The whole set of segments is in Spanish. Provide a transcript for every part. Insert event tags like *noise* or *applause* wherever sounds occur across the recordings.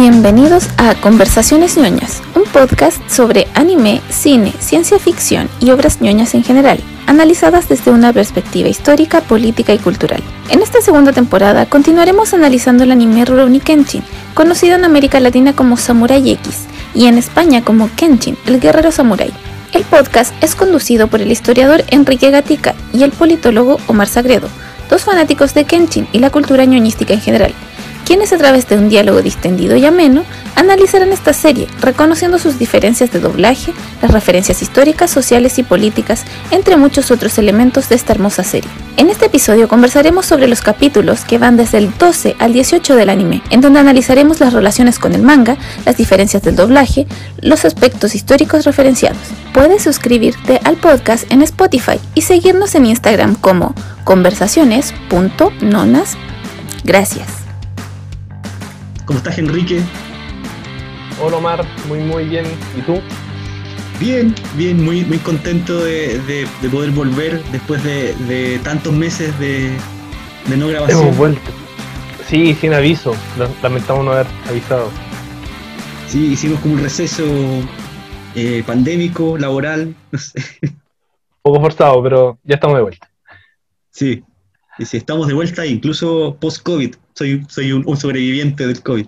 Bienvenidos a Conversaciones ñoñas, un podcast sobre anime, cine, ciencia ficción y obras ñoñas en general, analizadas desde una perspectiva histórica, política y cultural. En esta segunda temporada continuaremos analizando el anime Rurouni Kenshin, conocido en América Latina como Samurai X y en España como Kenshin, el guerrero samurai. El podcast es conducido por el historiador Enrique Gatica y el politólogo Omar Sagredo, dos fanáticos de Kenshin y la cultura ñoñística en general quienes a través de un diálogo distendido y ameno analizarán esta serie, reconociendo sus diferencias de doblaje, las referencias históricas, sociales y políticas, entre muchos otros elementos de esta hermosa serie. En este episodio conversaremos sobre los capítulos que van desde el 12 al 18 del anime, en donde analizaremos las relaciones con el manga, las diferencias del doblaje, los aspectos históricos referenciados. Puedes suscribirte al podcast en Spotify y seguirnos en Instagram como conversaciones.nonas. Gracias. ¿Cómo estás, Enrique? Hola, Omar. Muy, muy bien. ¿Y tú? Bien, bien, muy, muy contento de, poder volver después de, tantos meses de, no grabación. Hemos vuelto. Sí, sin aviso. Lamentamos no haber avisado. Sí, hicimos como un receso eh, pandémico, laboral, no sé. Poco forzado, pero ya estamos de vuelta. Sí, y si estamos de vuelta, incluso post-COVID, soy, soy un, sobreviviente del COVID.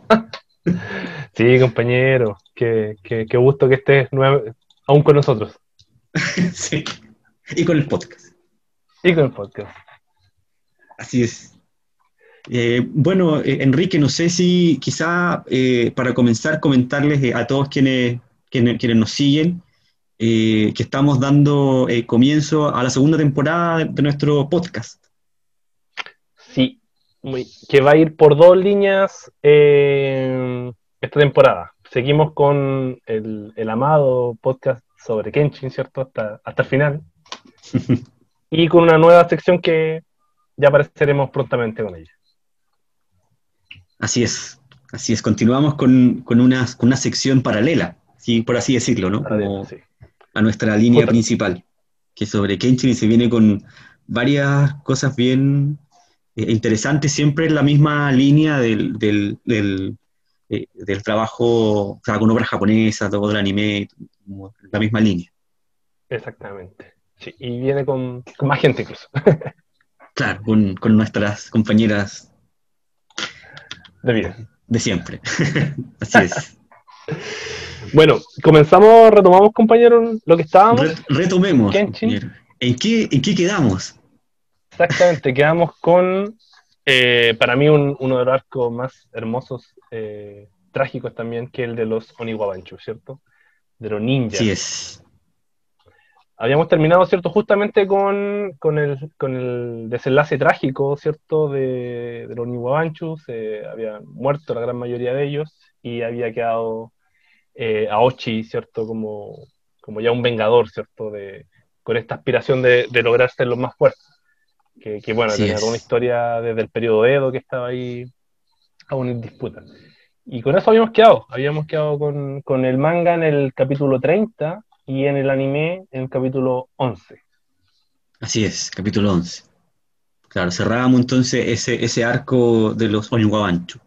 *laughs* sí, compañero, qué, gusto que estés aún con nosotros. *laughs* sí, y con el podcast. Y con el podcast. Así es. Eh, bueno, eh, Enrique, no sé si quizá eh, para comenzar comentarles a todos quienes, quienes, quienes, nos siguen que estamos dando comienzo a la segunda temporada de nuestro podcast. Sí, que va a ir por dos líneas eh, esta temporada. Seguimos con el, amado podcast sobre Kenshin, ¿cierto? Hasta, hasta el final. *laughs* y con una nueva sección que ya apareceremos prontamente con ella. Así es, así es. Continuamos con, una, una sección paralela, ¿sí? por así decirlo, ¿no? A nuestra línea principal, que sobre Kenshin y se viene con varias cosas bien interesante siempre en la misma línea del, del, del, eh, trabajo con obras japonesas, todo el anime, la misma línea. Exactamente. Sí, y viene con, más gente incluso. *laughs* claro, con, con, nuestras compañeras de vida. De siempre. *laughs* Así es. *laughs* bueno, comenzamos, retomamos, compañeros, lo que estábamos. retomemos. ¿En qué, ¿En qué quedamos? Exactamente, quedamos con, eh, para mí, uno de los arcos más hermosos, eh, trágicos también, que el de los Oniwabanchu, ¿cierto? De los ninjas. Sí es. Habíamos terminado, ¿cierto? Justamente con, con, el, con el desenlace trágico, ¿cierto? De, de los Oniwabanchu, se habían muerto la gran mayoría de ellos y había quedado eh, Aochi, ¿cierto? Como, como ya un vengador, ¿cierto? De, con esta aspiración de, de lograr ser los más fuertes que, bueno, tenía una historia desde el periodo Edo que estaba ahí aún en disputa. Y con eso habíamos quedado, habíamos quedado con, el manga en el capítulo 30 y en el anime en el capítulo 11. Así es, capítulo 11. Claro, cerrábamos entonces ese, ese arco de los Onyugabanchu.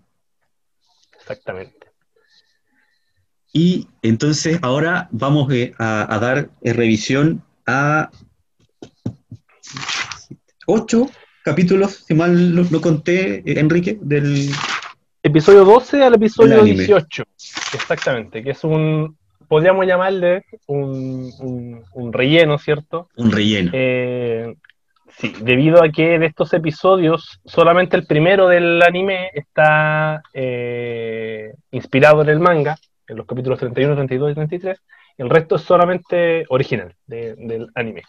Exactamente. Y entonces ahora vamos eh, a, a dar eh, revisión a ocho capítulos, si mal lo, conté, eh, Enrique, del... Episodio 12 al episodio 18, exactamente, que es un, podríamos llamarle un, un, relleno, ¿cierto? Un relleno. Eh, sí, debido a que de estos episodios, solamente el primero del anime está eh, inspirado en el manga, en los capítulos 31, 32 y 33, el resto es solamente original del anime.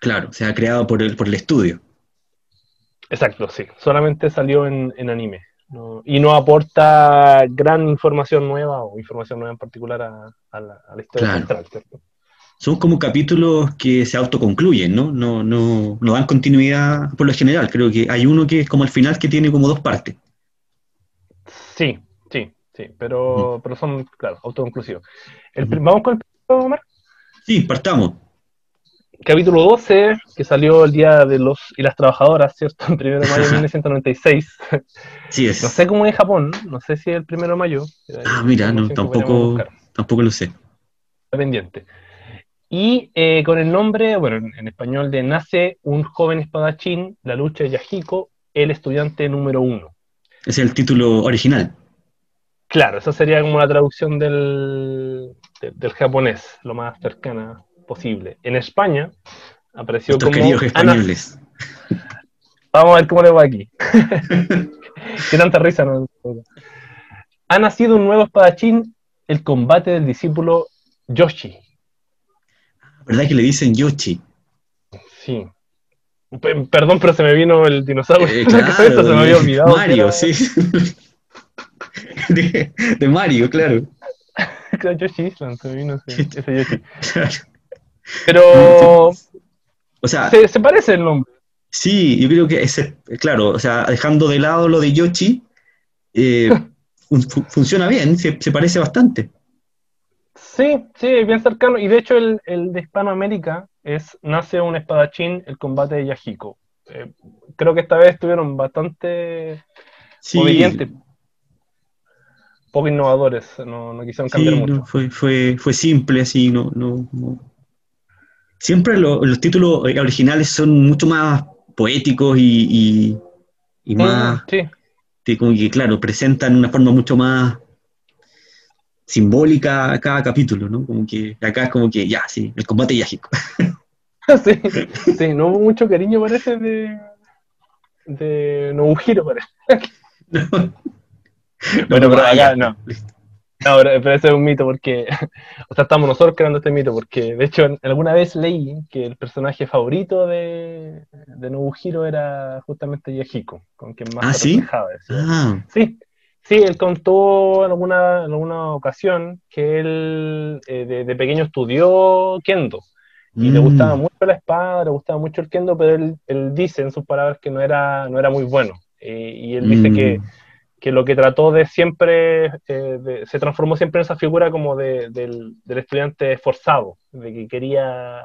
Claro, se ha creado por el, por el estudio. Exacto, sí. Solamente salió en, anime. y no aporta gran información nueva o información nueva en particular a, la, historia central, ¿cierto? Son como capítulos que se autoconcluyen, ¿no? No, no, no dan continuidad por lo general. Creo que hay uno que es como al final que tiene como dos partes. Sí, sí, sí, pero, pero son, claro, autoconclusivos. ¿Vamos con el primero, Omar? Sí, partamos. Capítulo 12, que salió el Día de los y las Trabajadoras, ¿cierto? *laughs* El 1 de mayo de *laughs* 1996. Sí es. No sé cómo es Japón, no sé si es el 1 de mayo. Ah, mira, no, tampoco, tampoco lo sé. Está pendiente. Y eh, con el nombre, bueno, en, español de Nace un joven espadachín, la lucha de Yahiko, el estudiante número uno. Es el título original. Claro, esa sería como la traducción del, del japonés, lo más cercana posible. En España apareció como... queridos españoles. Vamos a ver cómo le va aquí. *laughs* Qué tanta risa no. Ha nacido un nuevo espadachín, el combate del discípulo Yoshi. ¿Verdad que le dicen Yoshi? Sí. perdón, pero se me vino el dinosaurio. Eh, *laughs* claro, se me había olvidado. Mario, sí. *laughs* De, Mario, claro. Yoshi Island, se me vino ese, ese Yoshi. Pero. O sea. Se, parece el nombre. Sí, yo creo que ese, claro, o sea, dejando de lado lo de Yoshi, eh, *laughs* funciona bien, se, parece bastante. Sí, sí, bien cercano. Y de hecho, el, de Hispanoamérica es Nace un espadachín, el combate de Yahiko. Eh, creo que esta vez estuvieron bastante sí. obedientes, poco innovadores, no, no quisieron cambiar mucho. fue, fue, fue simple, así, no, no, siempre los títulos originales son mucho más poéticos y, y, más, sí. como que, claro, presentan una forma mucho más simbólica cada capítulo, ¿no? Como que acá es como que, ya, sí, el combate yágico. *laughs* sí, sí, no hubo mucho cariño parece de, de Nobujiro, parece. *laughs* *laughs* bueno, pero acá no. No, pero, ese es un mito porque, *laughs* o sea, estamos nosotros creando este mito porque, de hecho, alguna vez leí que el personaje favorito de, de Nobuhiro era justamente Yahiko, con quien más ¿Ah, ¿sí? Ah. Sí, sí, él contó en alguna, en alguna ocasión que él eh, de, pequeño estudió Kendo y le mm. gustaba mucho la espada, le gustaba mucho el Kendo, pero él, él dice en sus palabras que no era, no era muy bueno. Eh, y él dice que mm que lo que trató de siempre, eh, se transformó siempre en esa figura como de, del, estudiante esforzado, de que quería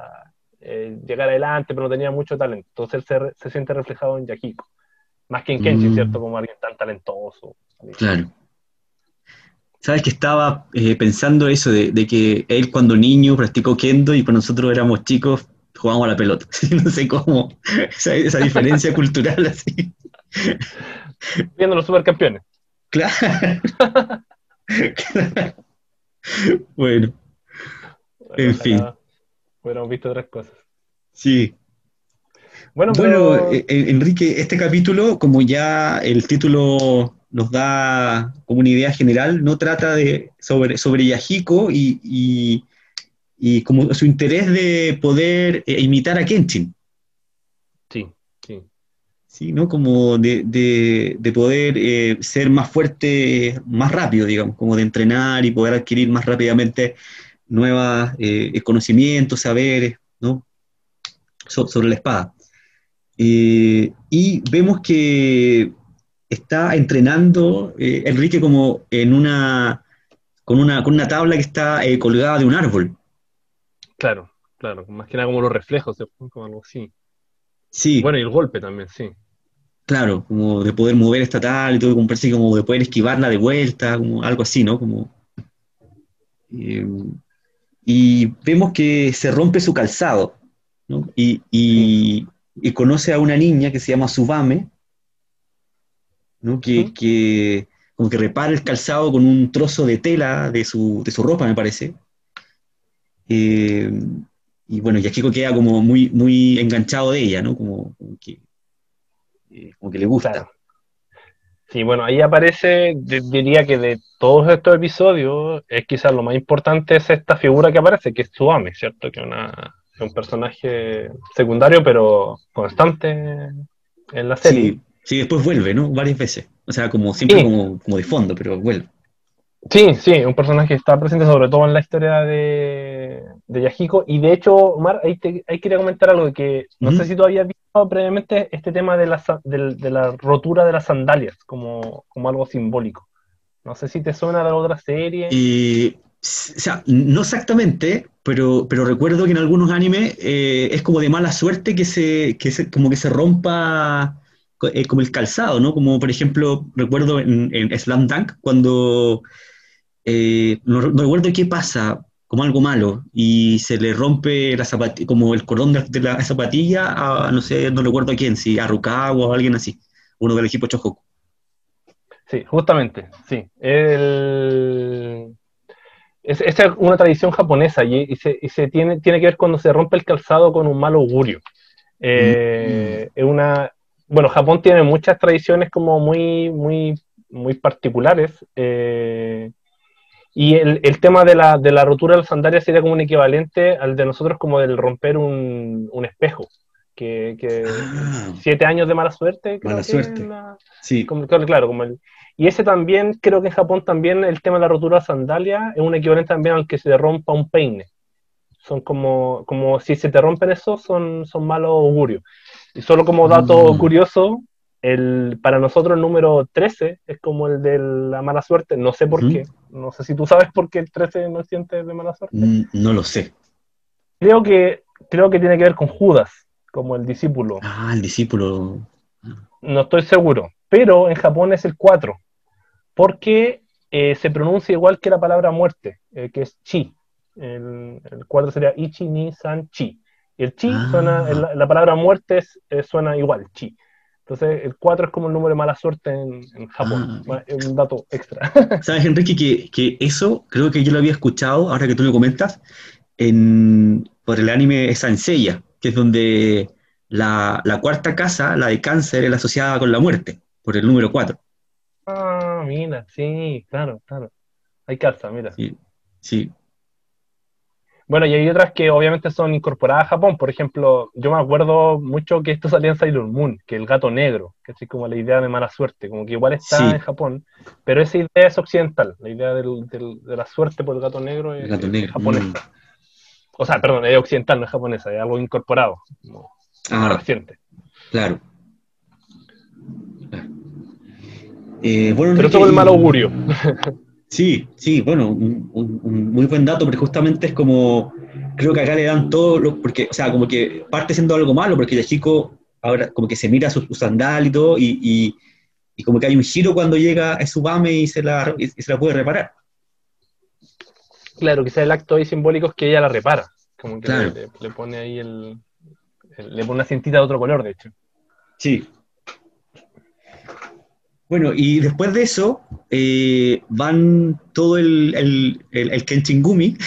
eh, llegar adelante, pero no tenía mucho talento. Entonces él se, siente reflejado en Yahiko, más que en Kenshi, mm. ¿cierto? Como alguien tan talentoso. Claro. Sabes que estaba eh, pensando eso de, que él cuando niño practicó kendo y cuando nosotros éramos chicos jugábamos a la pelota. *laughs* no sé cómo, *laughs* esa, esa diferencia *laughs* cultural así. Viendo los supercampeones. Claro. *laughs* Bueno. En fin. Hubiéramos visto otras cosas. Sí. Bueno, bueno eh, eh, Enrique, este capítulo, como ya el título nos da como una idea general, no trata de sobre, sobre Yahiko y, y, como su interés de poder eh, imitar a Kenshin. ¿Sí? ¿no? Como de, poder eh, ser más fuerte, más rápido, digamos, como de entrenar y poder adquirir más rápidamente nuevos eh, conocimientos, saberes, ¿no? sobre la espada. Eh, y vemos que está entrenando Enrique como en una con, una, con una tabla que está colgada de un árbol. Claro, claro, más que nada como los reflejos, como algo así. Sí. Bueno, y el golpe también, sí. Claro, como de poder mover esta tal y todo, como parece como de poder esquivarla de vuelta, como algo así, ¿no? Como, eh, y vemos que se rompe su calzado, ¿no? Y, y, conoce a una niña que se llama Subame, ¿no? Que, que, como que repara el calzado con un trozo de tela de su, de su ropa, me parece. Eh, y bueno, Yashiko queda como muy, muy enganchado de ella, ¿no? Como, como que como que le gusta. Sí, bueno, ahí aparece, diría que de todos estos episodios, es quizás lo más importante es esta figura que aparece, que es Tsuame, ¿cierto? Que es un personaje secundario, pero constante en la serie. Sí, después vuelve, ¿no? Varias veces. O sea, como siempre como, como de fondo, pero vuelve. Sí, sí, un personaje que está presente sobre todo en la historia de, de Yahiko. Y de hecho, Omar, ahí, te, ahí quería comentar algo que no sé si tú habías visto previamente este tema de la, de, la rotura de las sandalias como, como, algo simbólico. No sé si te suena de otra serie. Y O sea, no exactamente, pero, pero recuerdo que en algunos animes eh, es como de mala suerte que se, que se como que se rompa eh, como el calzado, ¿no? Como por ejemplo, recuerdo en, Slam Dunk cuando eh, no, recuerdo qué pasa, como algo malo, y se le rompe la zapatilla, como el cordón de, la zapatilla a, no sé, no recuerdo a quién, si a Rukawa o alguien así, uno del equipo Chojoku. Sí, justamente, sí. Es, es una tradición japonesa y, se, tiene, tiene que ver cuando se rompe el calzado con un mal augurio. Eh. Es una, bueno, Japón tiene muchas tradiciones como muy, muy, muy particulares. Eh, y el, el, tema de la, de la rotura de las sandalias sería como un equivalente al de nosotros como del romper un, un espejo. Que, que ah. siete años de mala suerte. Mala suerte. sí. claro, como el, y ese también, creo que en Japón también el tema de la rotura de sandalia es un equivalente también al que se rompa un peine. Son como, como si se te rompen esos, son, son malos augurios. Y solo como dato mm. curioso, el, para nosotros el número 13 es como el de la mala suerte, no sé por qué. No sé si tú sabes por qué el 13 no siente de mala suerte. Mm, no lo sé. Creo que, creo que tiene que ver con Judas, como el discípulo. Ah, el discípulo. No estoy seguro, pero en Japón es el 4 porque eh, se pronuncia igual que la palabra muerte, eh, que es chi. El, cuadro sería ichi, ni, san, chi. Y el chi ah. suena, la, palabra muerte eh, suena igual, chi. Entonces, el 4 es como el número de mala suerte en, Japón. Ah. Es un dato extra. *laughs* ¿Sabes, Enrique, que, que, eso creo que yo lo había escuchado, ahora que tú lo comentas, en, por el anime Sanseiya, que es donde la, la, cuarta casa, la de cáncer, es asociada con la muerte, por el número 4. Ah, mira, sí, claro, claro. Hay calza, mira. Sí, sí. Bueno, y hay otras que obviamente son incorporadas a Japón. Por ejemplo, yo me acuerdo mucho que esto salía en Sailor Moon, que el gato negro, que es como la idea de mala suerte, como que igual está en Japón, pero esa idea es occidental. La idea del, de la suerte por el gato negro es, japonesa. Mm. O sea, perdón, es occidental, no es japonesa, es algo incorporado, ah, reciente. Claro. Eh, bueno, Pero todo el mal augurio. *laughs* Sí, sí, bueno, un, muy buen dato, porque justamente es como, creo que acá le dan todo, lo, porque, o sea, como que parte siendo algo malo, porque el chico ahora como que se mira su, sandal y todo, y, y, como que hay un giro cuando llega a su bame y se la, y se la puede reparar. Claro, quizás el acto ahí simbólico es que ella la repara, como que le, le, pone ahí el, le pone una cintita de otro color, de hecho. Sí, bueno, y después de eso eh, van todo el, el, el, Kenchingumi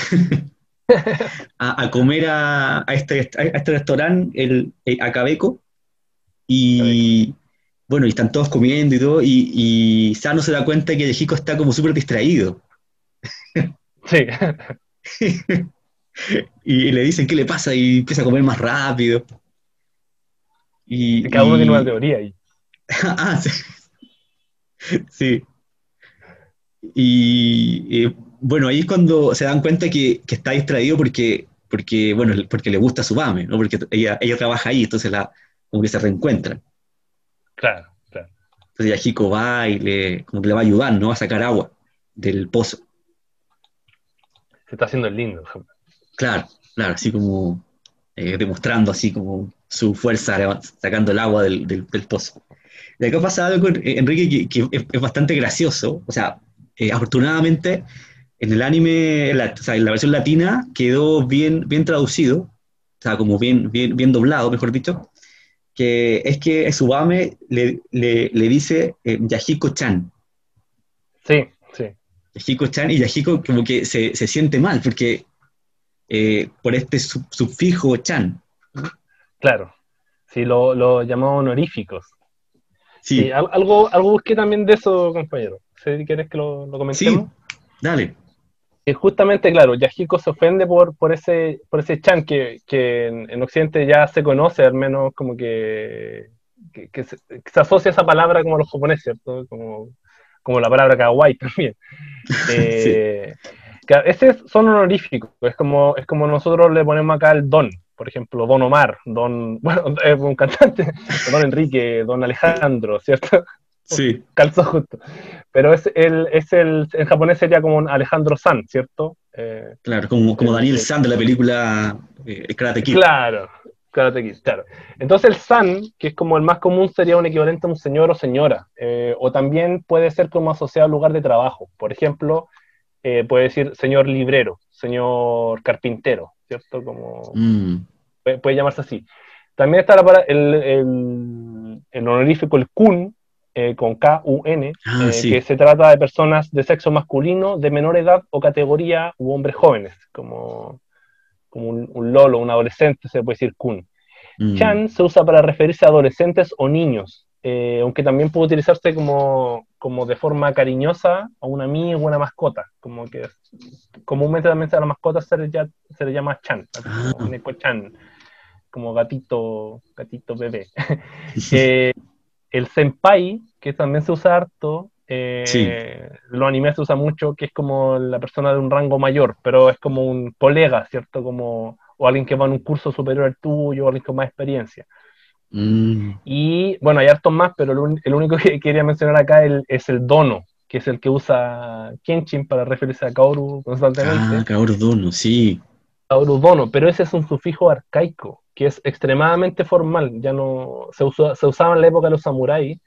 *laughs* a, comer a, este, este restaurante, el, el Acabeco, y bueno, y están todos comiendo y todo, y, y Sano se da cuenta que el chico está como súper distraído. Sí. *laughs* y, le dicen qué le pasa y empieza a comer más rápido. Y, Cada uno tiene una teoría ahí. *laughs* ah, sí. *laughs* Sí. Y bueno, ahí es cuando se dan cuenta que, está distraído porque, porque, bueno, porque le gusta su mame, ¿no? Porque ella, ella trabaja ahí, entonces la, como que se reencuentran. Claro, claro. Entonces ya Chico va y le, como que le va a ayudar, ¿no? A sacar agua del pozo. Se está haciendo el lindo. Claro, claro, así como eh, demostrando así como su fuerza sacando el agua del, del pozo. Y acá pasa algo, con eh, Enrique, que, es, bastante gracioso. O sea, eh, afortunadamente, en el anime, o sea, en la versión latina, quedó bien, bien traducido, o sea, como bien, bien, bien doblado, mejor dicho, que es que Subame le, le, le dice eh, Yahiko-chan. Sí, sí. Yahiko-chan, y Yahiko como que se, se siente mal, porque por este sufijo chan. Claro, sí, lo, lo llamamos honoríficos. Sí. algo, algo busqué también de eso, compañero. Si quieres que lo, lo comentemos. Sí, dale. Y justamente, claro, Yahiko se ofende por, por, ese, por ese chan que, que en, Occidente ya se conoce, al menos como que, que, se, asocia esa palabra como a los japoneses, ¿cierto? Como, como la palabra kawaii *laughs* también. *laughs* Eh, ese son honoríficos, es como, es como nosotros le ponemos acá el don, por ejemplo, Don Omar, Don, *laughs* bueno, es un cantante, Don Enrique, Don Alejandro, ¿cierto? *laughs* Sí. *laughs* Calzó justo. Pero es el, es el, en japonés sería como un Alejandro San, ¿cierto? Eh, claro, como, como Daniel San de la película eh, Karate Kid. Claro, Karate Kid, claro. Entonces el San, que es como el más común, sería un equivalente a un señor o señora, eh, o también puede ser como asociado al lugar de trabajo. Por ejemplo, puede decir señor librero, señor carpintero, ¿cierto? Como, mm. puede, llamarse así. También está el, el, el honorífico, el kun, eh, con K-U-N, ah, eh, que se trata de personas de sexo masculino, de menor edad o categoría, u hombres jóvenes, como, como un, lolo, un adolescente, se puede decir kun. Mm. Chan se usa para referirse a adolescentes o niños, eh, aunque también puede utilizarse como, como, de forma cariñosa a un amigo o una mascota, como que comúnmente también a la mascota se le, se le llama Chan, ah. como, Chan, como gatito, gatito bebé. *laughs* el senpai, que también se usa harto, eh, los animes se usa mucho, que es como la persona de un rango mayor, pero es como un colega, ¿cierto? Como, o alguien que va en un curso superior al tuyo, o alguien con más experiencia. Mm. Y bueno, hay hartos más, pero el, único que *laughs* quería mencionar acá es el dono, que es el que usa Kenshin para referirse a Kaoru constantemente. Ah, Kaoru dono, sí. Kaoru dono, pero ese es un sufijo arcaico que es extremadamente formal, ya no se, se usaba en la época de los samuráis,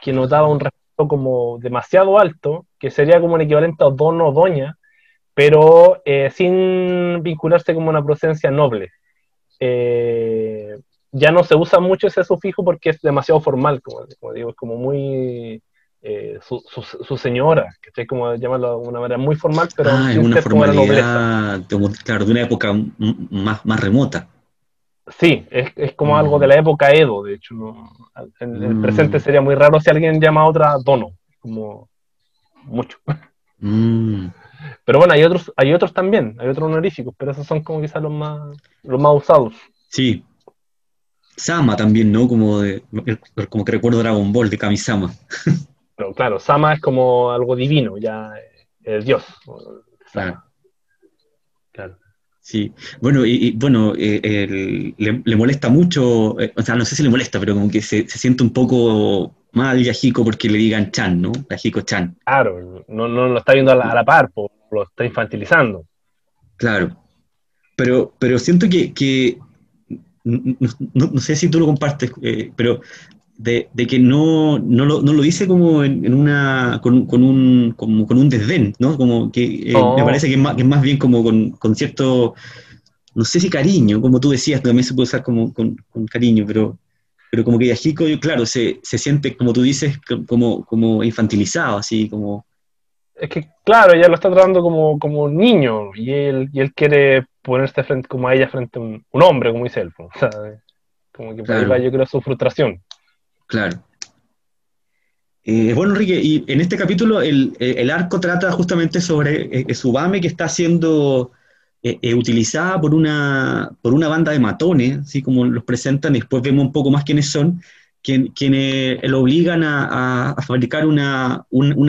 que notaba un respeto como demasiado alto, que sería como un equivalente a don o doña, pero eh, sin vincularse como una procedencia noble. Eh, ya no se usa mucho ese sufijo porque es demasiado formal, como, digo, es como muy eh, su, señora, que es como llamarlo de una manera muy formal, pero ah, es una formalidad, claro, de una época más, más remota. Sí, es, como algo de la época Edo, de hecho. En el mm. presente sería muy raro si alguien llama a otra Dono, como mucho. Mm. Pero bueno, hay otros, hay otros también, hay otros honoríficos, pero esos son como quizás los más, los más usados. Sí. Sama también, ¿no? Como, como que recuerdo Dragon Ball de Kamisama. Pero claro, Sama es como algo divino, ya es Dios. Claro. Claro. Sí, bueno, y, bueno, eh, le, molesta mucho, eh, o sea, no sé si le molesta, pero como que se, siente un poco mal Yajiko porque le digan Chan, ¿no? Yajiko Chan. Claro, no, no lo está viendo a la, par, lo está infantilizando. Claro, pero, pero siento que, no, sé si tú lo compartes, eh, pero de, que no, no, lo, no, lo, dice como en, una, con, con, un, como, con un desdén, ¿no? Como que eh, me parece que es, más, que es, más, bien como con, con, cierto, no sé si cariño, como tú decías, también se puede usar como con, cariño, pero, pero como que Yajiko, claro, se, se, siente, como tú dices, como, como infantilizado, así como... Es que, claro, ella lo está tratando como, como un niño y él, y él quiere ponerse frente, como a ella frente a un, hombre, como dice él. *laughs* Como que por ahí va, yo creo, su frustración. Claro. Eh, bueno, Enrique, y en este capítulo el, arco trata justamente sobre eh, Subame que está siendo eh, utilizada por una, por una banda de matones, así como los presentan, y después vemos un poco más quiénes son, quienes lo obligan a, fabricar una,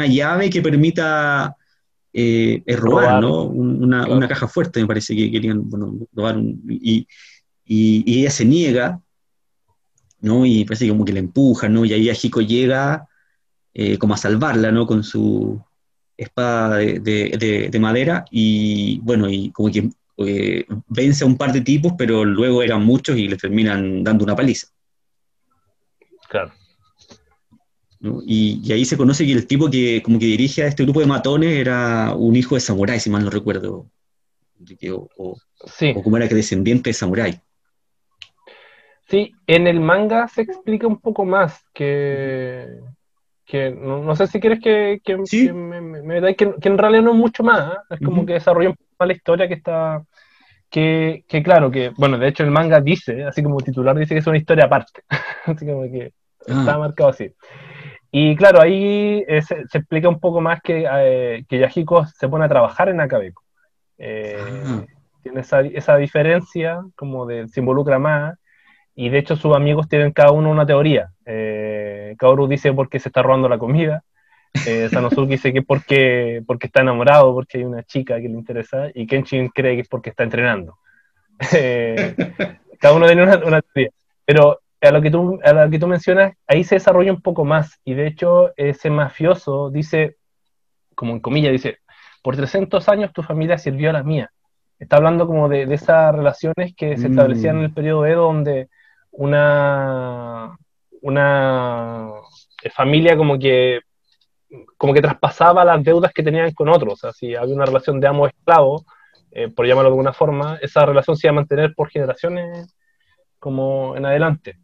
llave que permita robar, ¿no? Una, caja fuerte, me parece que querían robar, y, y ella se niega, ¿no? Y parece como que la empuja, ¿no? Y ahí Ajiko llega eh, como a salvarla, ¿no? Con su espada de, madera y, bueno, y como que eh, vence a un par de tipos, pero luego eran muchos y le terminan dando una paliza. Claro. Y, ahí se conoce que el tipo que como que dirige a este grupo de matones era un hijo de samurái, si mal no recuerdo. O, sí. o como era que descendiente de samurái. Sí, en el manga se explica un poco más que, que no, sé si quieres que, que, me, que, en realidad no es mucho más, ¿eh? es como que desarrolla un poco más la historia que está, que, que, claro, que, bueno, de hecho el manga dice, así como titular dice que es una historia aparte, *laughs* así como que ah. está marcado así. Y claro, ahí eh, se, explica un poco más que, eh, que Yahiko se pone a trabajar en Akabeko. Eh, ah. Tiene esa, esa diferencia, como de se involucra más, y de hecho sus amigos tienen cada uno una teoría. Eh, Kaoru dice porque se está robando la comida, Sanosuke dice que porque, porque está enamorado, porque hay una chica que le interesa, y Kenshin cree que es porque está entrenando. *laughs* Cada uno tiene una, teoría. Pero a lo, que tú, a lo que tú mencionas, ahí se desarrolla un poco más, y de hecho ese mafioso dice, como en comillas, dice, por 300 años tu familia sirvió a la mía. Está hablando como de, esas relaciones que se establecían en el periodo Edo, donde una, una familia como que, como que traspasaba las deudas que tenían con otros. O sea, si había una relación de amo-esclavo, eh, por llamarlo de alguna forma, esa relación se iba a mantener por generaciones como en adelante.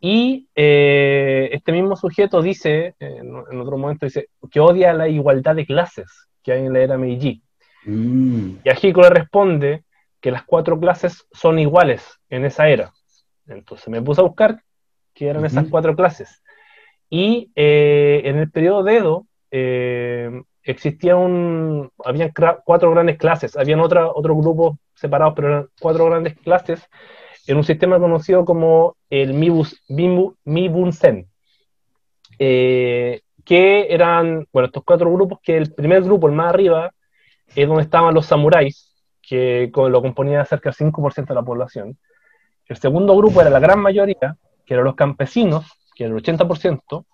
Y eh, este mismo sujeto dice, en, otro momento, dice que odia la igualdad de clases que hay en la era Meiji. Mm. Y Ajiko le responde que las cuatro clases son iguales en esa era. Entonces me puse a buscar qué eran esas cuatro clases. Y eh, en el periodo de Edo eh, existía un, habían cuatro grandes clases, habían otra, otros grupos separados, pero eran cuatro grandes clases en un sistema conocido como el Mibus, Mibunsen, eh, que eran, bueno, estos cuatro grupos, que el primer grupo, el más arriba, es donde estaban los samuráis, que lo componía cerca del 5% de la población. El segundo grupo era la gran mayoría, que eran los campesinos, que era el 80%,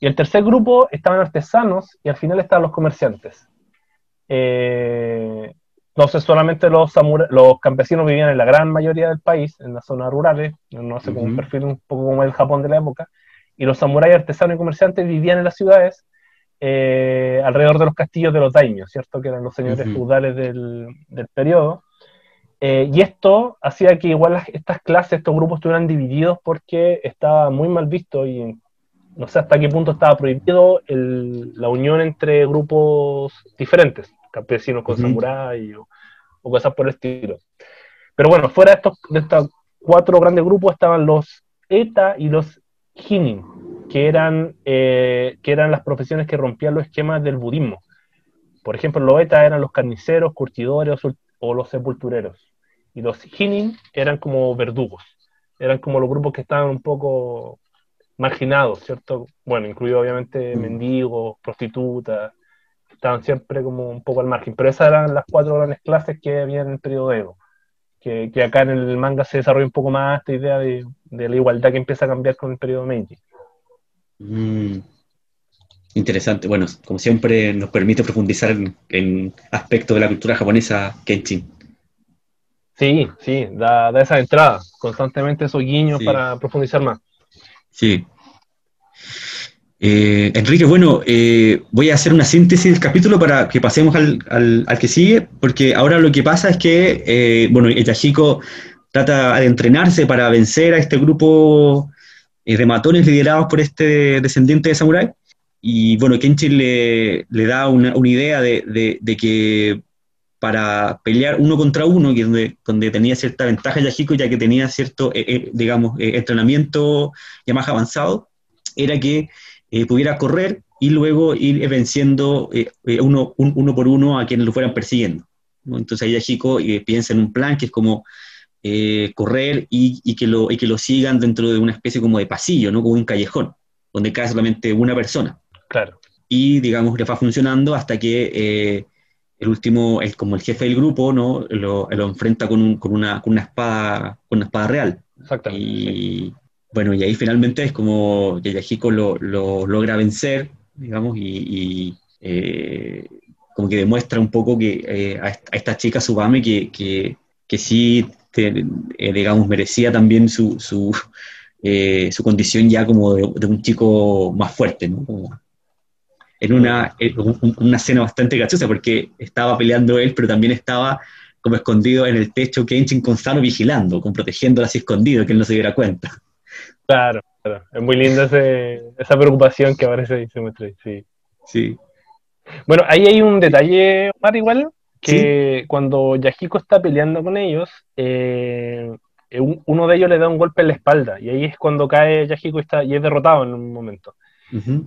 y el tercer grupo estaban artesanos, y al final estaban los comerciantes. Eh, entonces solamente los, los campesinos vivían en la gran mayoría del país, en las zonas rurales, no sé, como un perfil un poco como el Japón de la época, y los samuráis artesanos y comerciantes vivían en las ciudades eh, alrededor de los castillos de los daimios, ¿cierto? Que eran los señores feudales del, del periodo. Eh, y esto hacía que igual estas clases, estos grupos estuvieran divididos porque estaba muy mal visto y no sé hasta qué punto estaba prohibido la unión entre grupos diferentes campesinos con samurái o, cosas por el estilo. Pero bueno, fuera de estos, de estos cuatro grandes grupos estaban los ETA y los Hinin, que eran, eh, que eran las profesiones que rompían los esquemas del budismo. Por ejemplo, los ETA eran los carniceros, curtidores o los sepultureros. Y los Hinin eran como verdugos. Eran como los grupos que estaban un poco marginados, ¿cierto? Bueno, incluido obviamente mm. mendigos, prostitutas, estaban siempre como un poco al margen. Pero esas eran las cuatro grandes clases que había en el periodo Edo. Que, que acá en el manga se desarrolla un poco más esta idea de, de la igualdad que empieza a cambiar con el periodo Meiji. Mm. Interesante. Bueno, como siempre nos permite profundizar en, aspectos de la cultura japonesa Kenshin. Sí, sí, da, da esa entrada, constantemente esos guiños para profundizar más. Sí, eh, Enrique, bueno, eh, voy a hacer una síntesis del capítulo para que pasemos al, al, que sigue, porque ahora lo que pasa es que, eh, bueno, Yahiko trata de entrenarse para vencer a este grupo de matones liderados por este descendiente de samurái, y bueno, Kenchi le, le da una, una idea de, de, que para pelear uno contra uno, donde, donde tenía cierta ventaja Yahiko, ya que tenía cierto, digamos, entrenamiento ya más avanzado, era que eh, pudiera correr y luego ir venciendo eh, eh, uno, uno, por uno a quienes lo fueran persiguiendo. Entonces ahí Chico piensa en un plan que es como correr y, que lo, y que lo sigan dentro de una especie como de pasillo, ¿no? como un callejón, donde cae solamente una persona. Claro. Y digamos, le va funcionando hasta que el último, es como el jefe del grupo, ¿no? Lo, lo enfrenta con, un, con, una, con, una, espada, con una espada real. Exactamente. Y, bueno, y ahí finalmente es como Yayahiko lo, lo logra vencer, digamos, y, eh, como que demuestra un poco que eh, a, esta chica Subame que, que, sí, eh, digamos, merecía también su, su, *laughs* su, condición ya como de, un chico más fuerte, ¿no? en una, una escena bastante graciosa porque estaba peleando él, pero también estaba como escondido en el techo Kenshin con Sano vigilando, como protegiéndola así escondido, que él no se diera cuenta. Claro, claro. Es muy linda esa preocupación que aparece y se muestra. Sí. sí. Bueno, ahí hay un detalle, Omar, igual, que cuando Yahiko está peleando con ellos, eh, uno de ellos le da un golpe en la espalda y ahí es cuando cae Yahiko y, está, y es derrotado en un momento.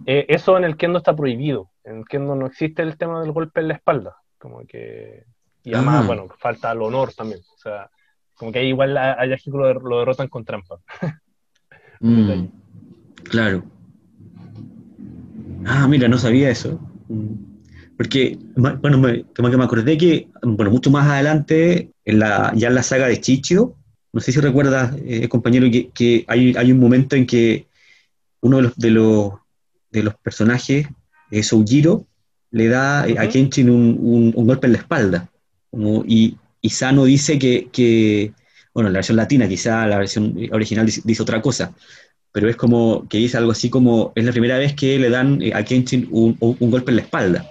Eh, eso en el kendo está prohibido. En el kendo no existe el tema del golpe en la espalda. Como que. Y además, ah. bueno, falta el honor también. O sea, como que ahí igual a, Yahiko lo derrotan con trampa. *laughs* Mm, claro. Ah, mira, no sabía eso. Mm. Porque, bueno, me, como que me acordé que, bueno, mucho más adelante, en la, ya en la saga de Chichio, no sé si recuerdas, eh, compañero, que, hay, hay, un momento en que uno de los, de los, de los personajes, eh, Soujiro, le da a Kenshin un, golpe en la espalda. y, y Sano dice que, bueno, la versión latina, quizá la versión original dice, otra cosa, pero es como que dice algo así como, es la primera vez que le dan a Kenshin un, golpe en la espalda.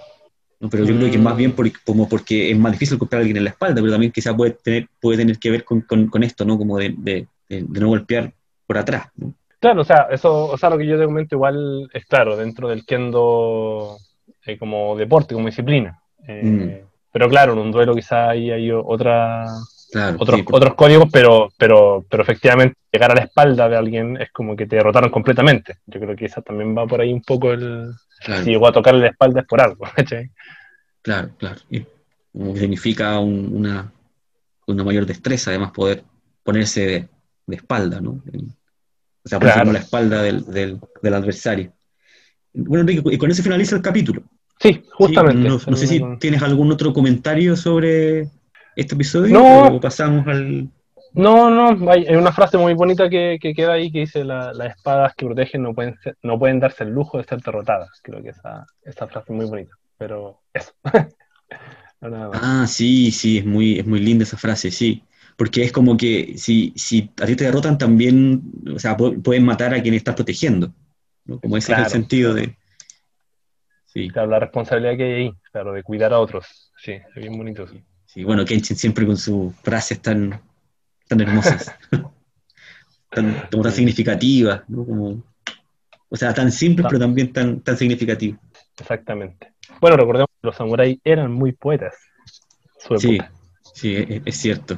Pero yo creo que más bien como porque es más difícil golpear a alguien en la espalda, pero también quizá puede tener, puede tener que ver con, esto, ¿no? Como de, no golpear por atrás. Claro, o sea, eso, o sea, lo que yo te comento igual es claro, dentro del kendo eh, como deporte, como disciplina. Eh, mm. Pero claro, en un duelo quizá ahí hay otra, otros, otros códigos, pero, pero, pero efectivamente llegar a la espalda de alguien es como que te derrotaron completamente. Yo creo que esa también va por ahí un poco el... Si llegó a tocarle la espalda es por algo. *laughs* Claro, claro. significa una, una mayor destreza, además, poder ponerse de, espalda, ¿no? O sea, ponerse la espalda del, del, del adversario. Bueno, Enrique, y con eso finaliza el capítulo. Sí, justamente. no, sé si tienes algún otro comentario sobre este episodio no, o pasamos al... No, no, hay, una frase muy bonita que, queda ahí que dice las espadas que protegen no pueden, no pueden darse el lujo de ser derrotadas. Creo que esa, esa frase es muy bonita, pero eso. *laughs* ah, sí, sí, es muy, es muy linda esa frase, sí. Porque es como que si, si a ti te derrotan también, o sea, pueden matar a quien estás protegiendo. Como ese es el sentido de, Sí. Claro, la responsabilidad que hay ahí, claro, de cuidar a otros. Sí, es bien bonito. Sí, sí bueno, Kenshin siempre con sus frases tan, tan hermosas, *laughs* tan, tan significativas, ¿no? Como, o sea, tan simples, pero también tan, tan significativas. Exactamente. Bueno, recordemos que los samuráis eran muy poetas. sí, sí, es, cierto.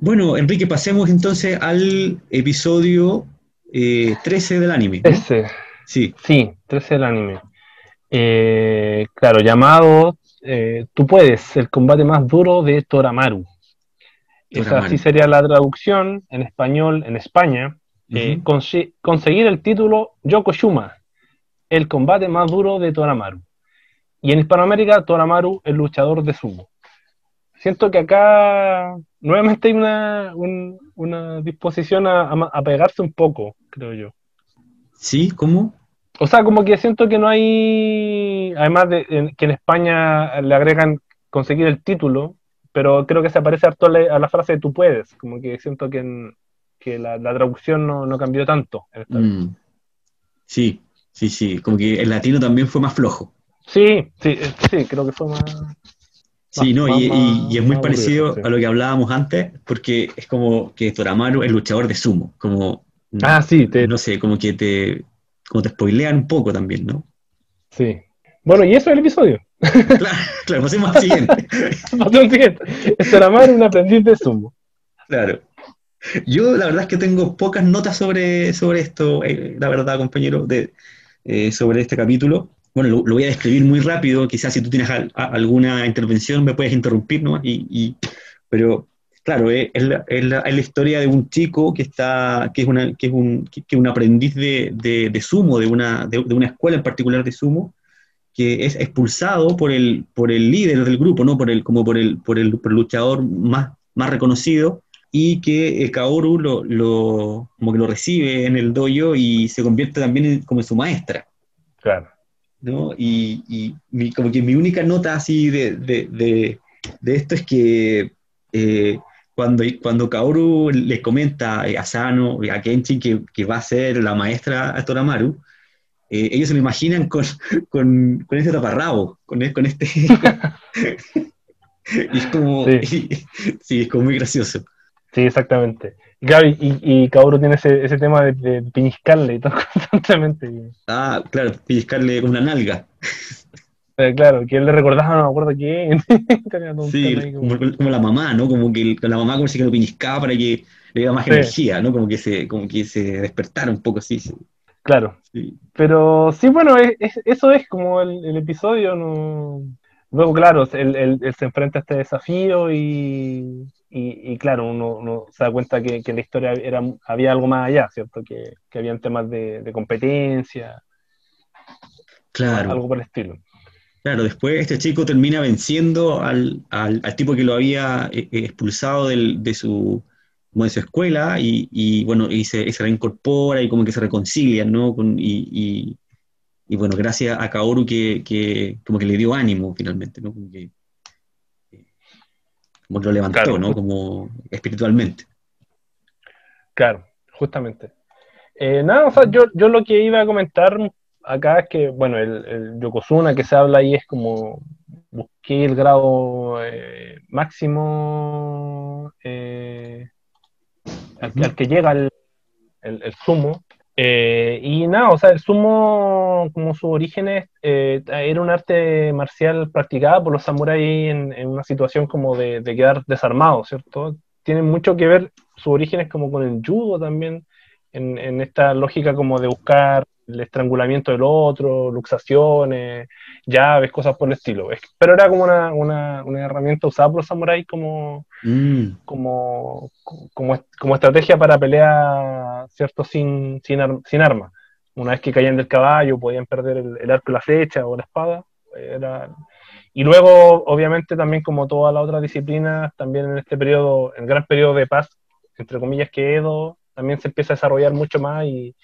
Bueno, Enrique, pasemos entonces al episodio 13 eh, del anime. 13. Sí. Sí, 13 del anime. Eh, claro, llamado eh, Tú puedes, el combate más duro de Toramaru. Esa sí sería la traducción en español en España. Eh, conseguir el título Yokoshuma, el combate más duro de Toramaru. Y en Hispanoamérica, Toramaru, el luchador de sumo. Siento que acá nuevamente hay una, disposición a, a pegarse un poco, creo yo. ¿Sí? ¿Cómo? O sea, como que siento que no hay, además de que en España le agregan conseguir el título, pero creo que se parece harto a la frase de tú puedes, como que siento que, que la, traducción no, cambió tanto. Mm. Sí, sí, sí, como que el latino también fue más flojo. Sí, sí, eh, sí, creo que fue más... Sí, no, y, es muy parecido a lo que hablábamos antes, porque es como que Toramaru es luchador de sumo, como... Ah, sí, no sé, como que te, como te spoilean un poco también, ¿no? Sí. Bueno, y eso es el episodio. Claro, claro pasemos al siguiente. *laughs* pasemos al siguiente. Estoramar, un aprendiz de sumo. Claro. Yo la verdad es que tengo pocas notas sobre, sobre esto, eh, la verdad, compañero, de, eh, sobre este capítulo. Bueno, lo, voy a describir muy rápido, quizás si tú tienes alguna intervención me puedes interrumpir, ¿no? Y, y, pero Claro, es, la, historia de un chico que está, que es, una, que es, un, que, un aprendiz de, de, sumo, de una, de, una escuela en particular de sumo, que es expulsado por el, por el líder del grupo, ¿no? por el, como por el, por el, luchador más, más reconocido, y que eh, Kaoru lo, lo, como que lo recibe en el dojo y se convierte también como en su maestra. Claro. ¿no? Y, y como que mi única nota así de, de, de esto es que eh, cuando, cuando Kaoru le comenta a Sano y a Kenshin que, que, va a ser la maestra a Toramaru, eh, ellos se lo imaginan con, *laughs* con, con este taparrabo, con, e, con este... *laughs* y es como... *laughs* Sí. es como muy gracioso. Sí, exactamente. Gaby, y, y Kaoru tiene ese, ese tema de, de piñiscarle y todo constantemente. Ah, claro, piñiscarle con una nalga. Eh, claro, que él le recordaba, no me acuerdo quién. *laughs* sí, como, la mamá, ¿no? Como que la mamá como si que lo piniscaba para que le diera más energía, ¿no? Como que se, como que se despertara un poco así. Claro. Pero sí, bueno, eso es como el, episodio, no... Luego, claro, él, se enfrenta a este desafío y, y, claro, uno, se da cuenta que, que, en la historia era, había algo más allá, ¿cierto? Que, que habían temas de, de competencia. Claro. Algo por el estilo. Claro, después este chico termina venciendo al, al, tipo que lo había eh, eh, expulsado de, su, de su escuela y, y bueno, y se, se, reincorpora y como que se reconcilian, ¿no? y, y bueno, gracias a Kaoru que, como que le dio ánimo finalmente, ¿no? Como que, como lo levantó, ¿no? Como espiritualmente. Claro, justamente. Eh, nada, o sea, yo, yo lo que iba a comentar acá es que, bueno, el, el Yokozuna que se habla ahí es como busqué el grado eh, máximo eh, al, que llega el, el, sumo. Eh, y nada, o sea, el sumo, como sus orígenes, era un arte marcial practicada por los samuráis en, una situación como de, de quedar desarmados, ¿cierto? Tienen mucho que ver sus orígenes como con el judo también, en, en esta lógica como de buscar el estrangulamiento del otro, luxaciones, llaves, cosas por el estilo. Pero era como una, una, una herramienta usada por los samuráis como, mm. como, como, como, estrategia para pelear, ¿cierto? Sin, sin, sin armas. Una vez que caían del caballo, podían perder el, arco la flecha o la espada. Era... Y luego, obviamente, también como todas las otras disciplinas, también en este periodo, el gran periodo de paz, entre comillas, que Edo, también se empieza a desarrollar mucho más y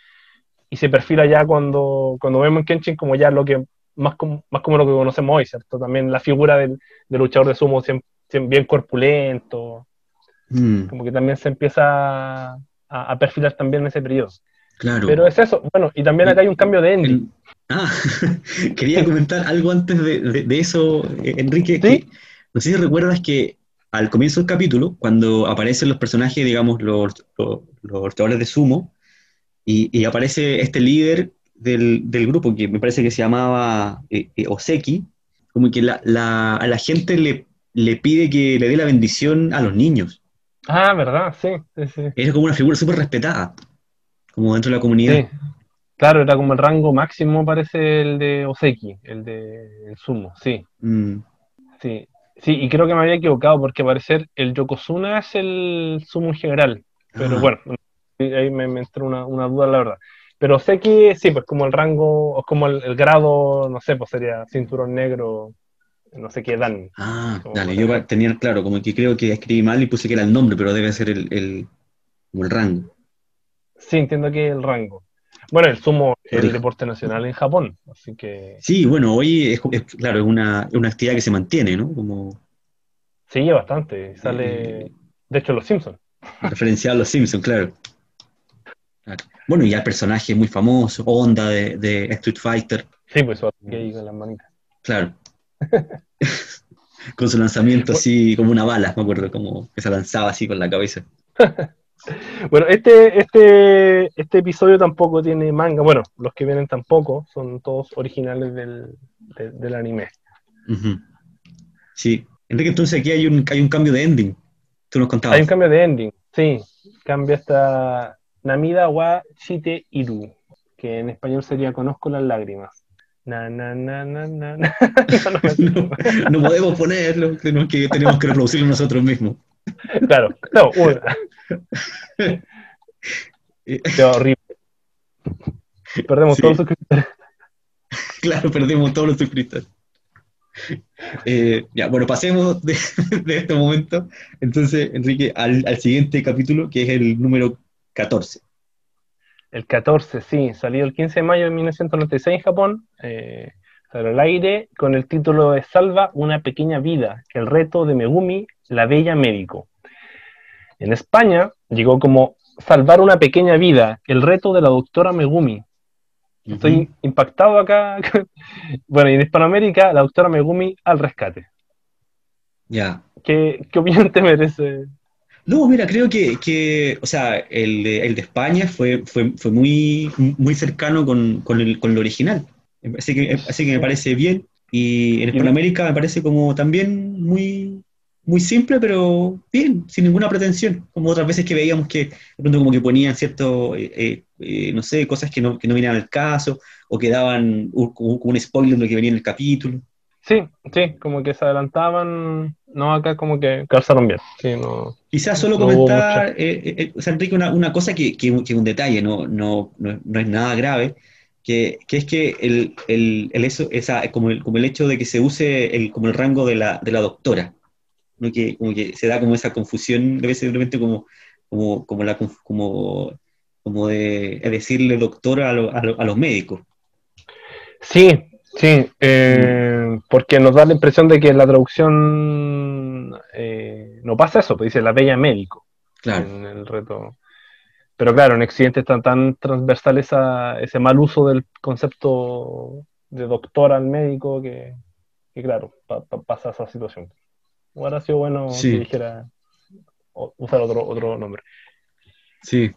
y se perfila ya cuando, cuando vemos en Kenshin como ya lo que más como, más como lo que conocemos hoy, ¿cierto? También la figura del, luchador de sumo siempre, bien corpulento, mm. como que también se empieza a, perfilar también en ese periodo. Claro. Pero es eso, bueno, y también acá hay un cambio de ending. ah, *laughs* quería comentar algo antes de, eso, Enrique. no sé si recuerdas que al comienzo del capítulo, cuando aparecen los personajes, digamos, los, los, los de sumo, y, aparece este líder del, grupo, que me parece que se llamaba eh, eh, Oseki, como que la, a la gente le, le pide que le dé la bendición a los niños. Ah, ¿verdad? Sí, sí, Es como una figura súper respetada, como dentro de la comunidad. Sí. Claro, era como el rango máximo, parece el de Oseki, el de el sumo, sí. Mm. Sí, sí, y creo que me había equivocado porque parecer el Yokozuna es el sumo en general. Pero ah. bueno, ahí me, entró una, una, duda, la verdad. Pero sé que sí, pues como el rango, o como el, grado, no sé, pues sería cinturón negro, no sé qué dan. Ah, dale, yo tenía claro, como que creo que escribí mal y puse que era el nombre, pero debe ser el, el, como el rango. Sí, entiendo que el rango. Bueno, el sumo es el deporte nacional en Japón, así que... Sí, bueno, hoy es, claro, es una, una, actividad que se mantiene, ¿no? Como... Sí, bastante, sale... Eh, de hecho, Los Simpsons. Referenciado a Los Simpsons, claro. Bueno, y el personaje muy famoso, Onda de, Street Fighter. Sí, pues ahí con las manitas. Claro. *laughs* con su lanzamiento así como una bala, me acuerdo, como que se lanzaba así con la cabeza. *laughs* bueno, este, este, este episodio tampoco tiene manga. Bueno, los que vienen tampoco, son todos originales del, anime. Sí. Enrique, entonces aquí hay un, hay un cambio de ending. Tú nos contabas. Hay un cambio de ending, sí. Cambia esta, Namida wa Shite Iru, que en español sería Conozco las lágrimas. Na, na, na, na, na. *laughs* no, podemos ponerlo, tenemos que, tenemos que reproducirlo nosotros mismos. Claro, no, una. *laughs* Qué horrible. Perdemos todos los suscriptores. *laughs* Claro, perdemos todos los suscriptores. Eh, ya, bueno, pasemos de, este momento, entonces, Enrique, al, al, siguiente capítulo, que es el número 14. El 14, sí, salió el 15 de mayo de 1996 en Japón, eh, salió al aire con el título de Salva una pequeña vida, el reto de Megumi, la bella médico. En España llegó como Salvar una pequeña vida, el reto de la doctora Megumi. Estoy impactado acá. *laughs* bueno, y en Hispanoamérica, la doctora Megumi al rescate. Ya. ¿Qué, ¿Qué opinión te merece no, mira, creo que, o sea, el de, el de España fue, fue, fue, muy, muy cercano con, con, el, con original. Así que, así que me parece bien. Y en Hispanoamérica me parece como también muy, muy simple, pero bien, sin ninguna pretensión. Como otras veces que veíamos que de pronto como que ponían cierto, eh, eh, eh, no sé, cosas que no, que no venían al caso, o que daban un, como un spoiler de lo que venía en el capítulo. Sí, sí, como que se adelantaban, no acá como que calzaron bien. Quizás solo comentar, eh, eh, eh, o sea, Enrique, una, una cosa que, que, un detalle, no, no, no, es nada grave, que, que es que el, el, el eso, esa, como, el, como el hecho de que se use el, como el rango de la, de la doctora, ¿no? que, como que se da como esa confusión, debe ser simplemente como, como, como, la, como, como de decirle doctora a, a, a los médicos. Sí, sí, eh, porque nos da la impresión de que en la traducción eh, no pasa eso, pues dice la bella médico. Claro. En el reto. Pero claro, en Occidente está tan transversal esa, ese mal uso del concepto de doctor al médico que, claro, pasa esa situación. Hubiera sido bueno si dijera usar otro, otro nombre. Sí,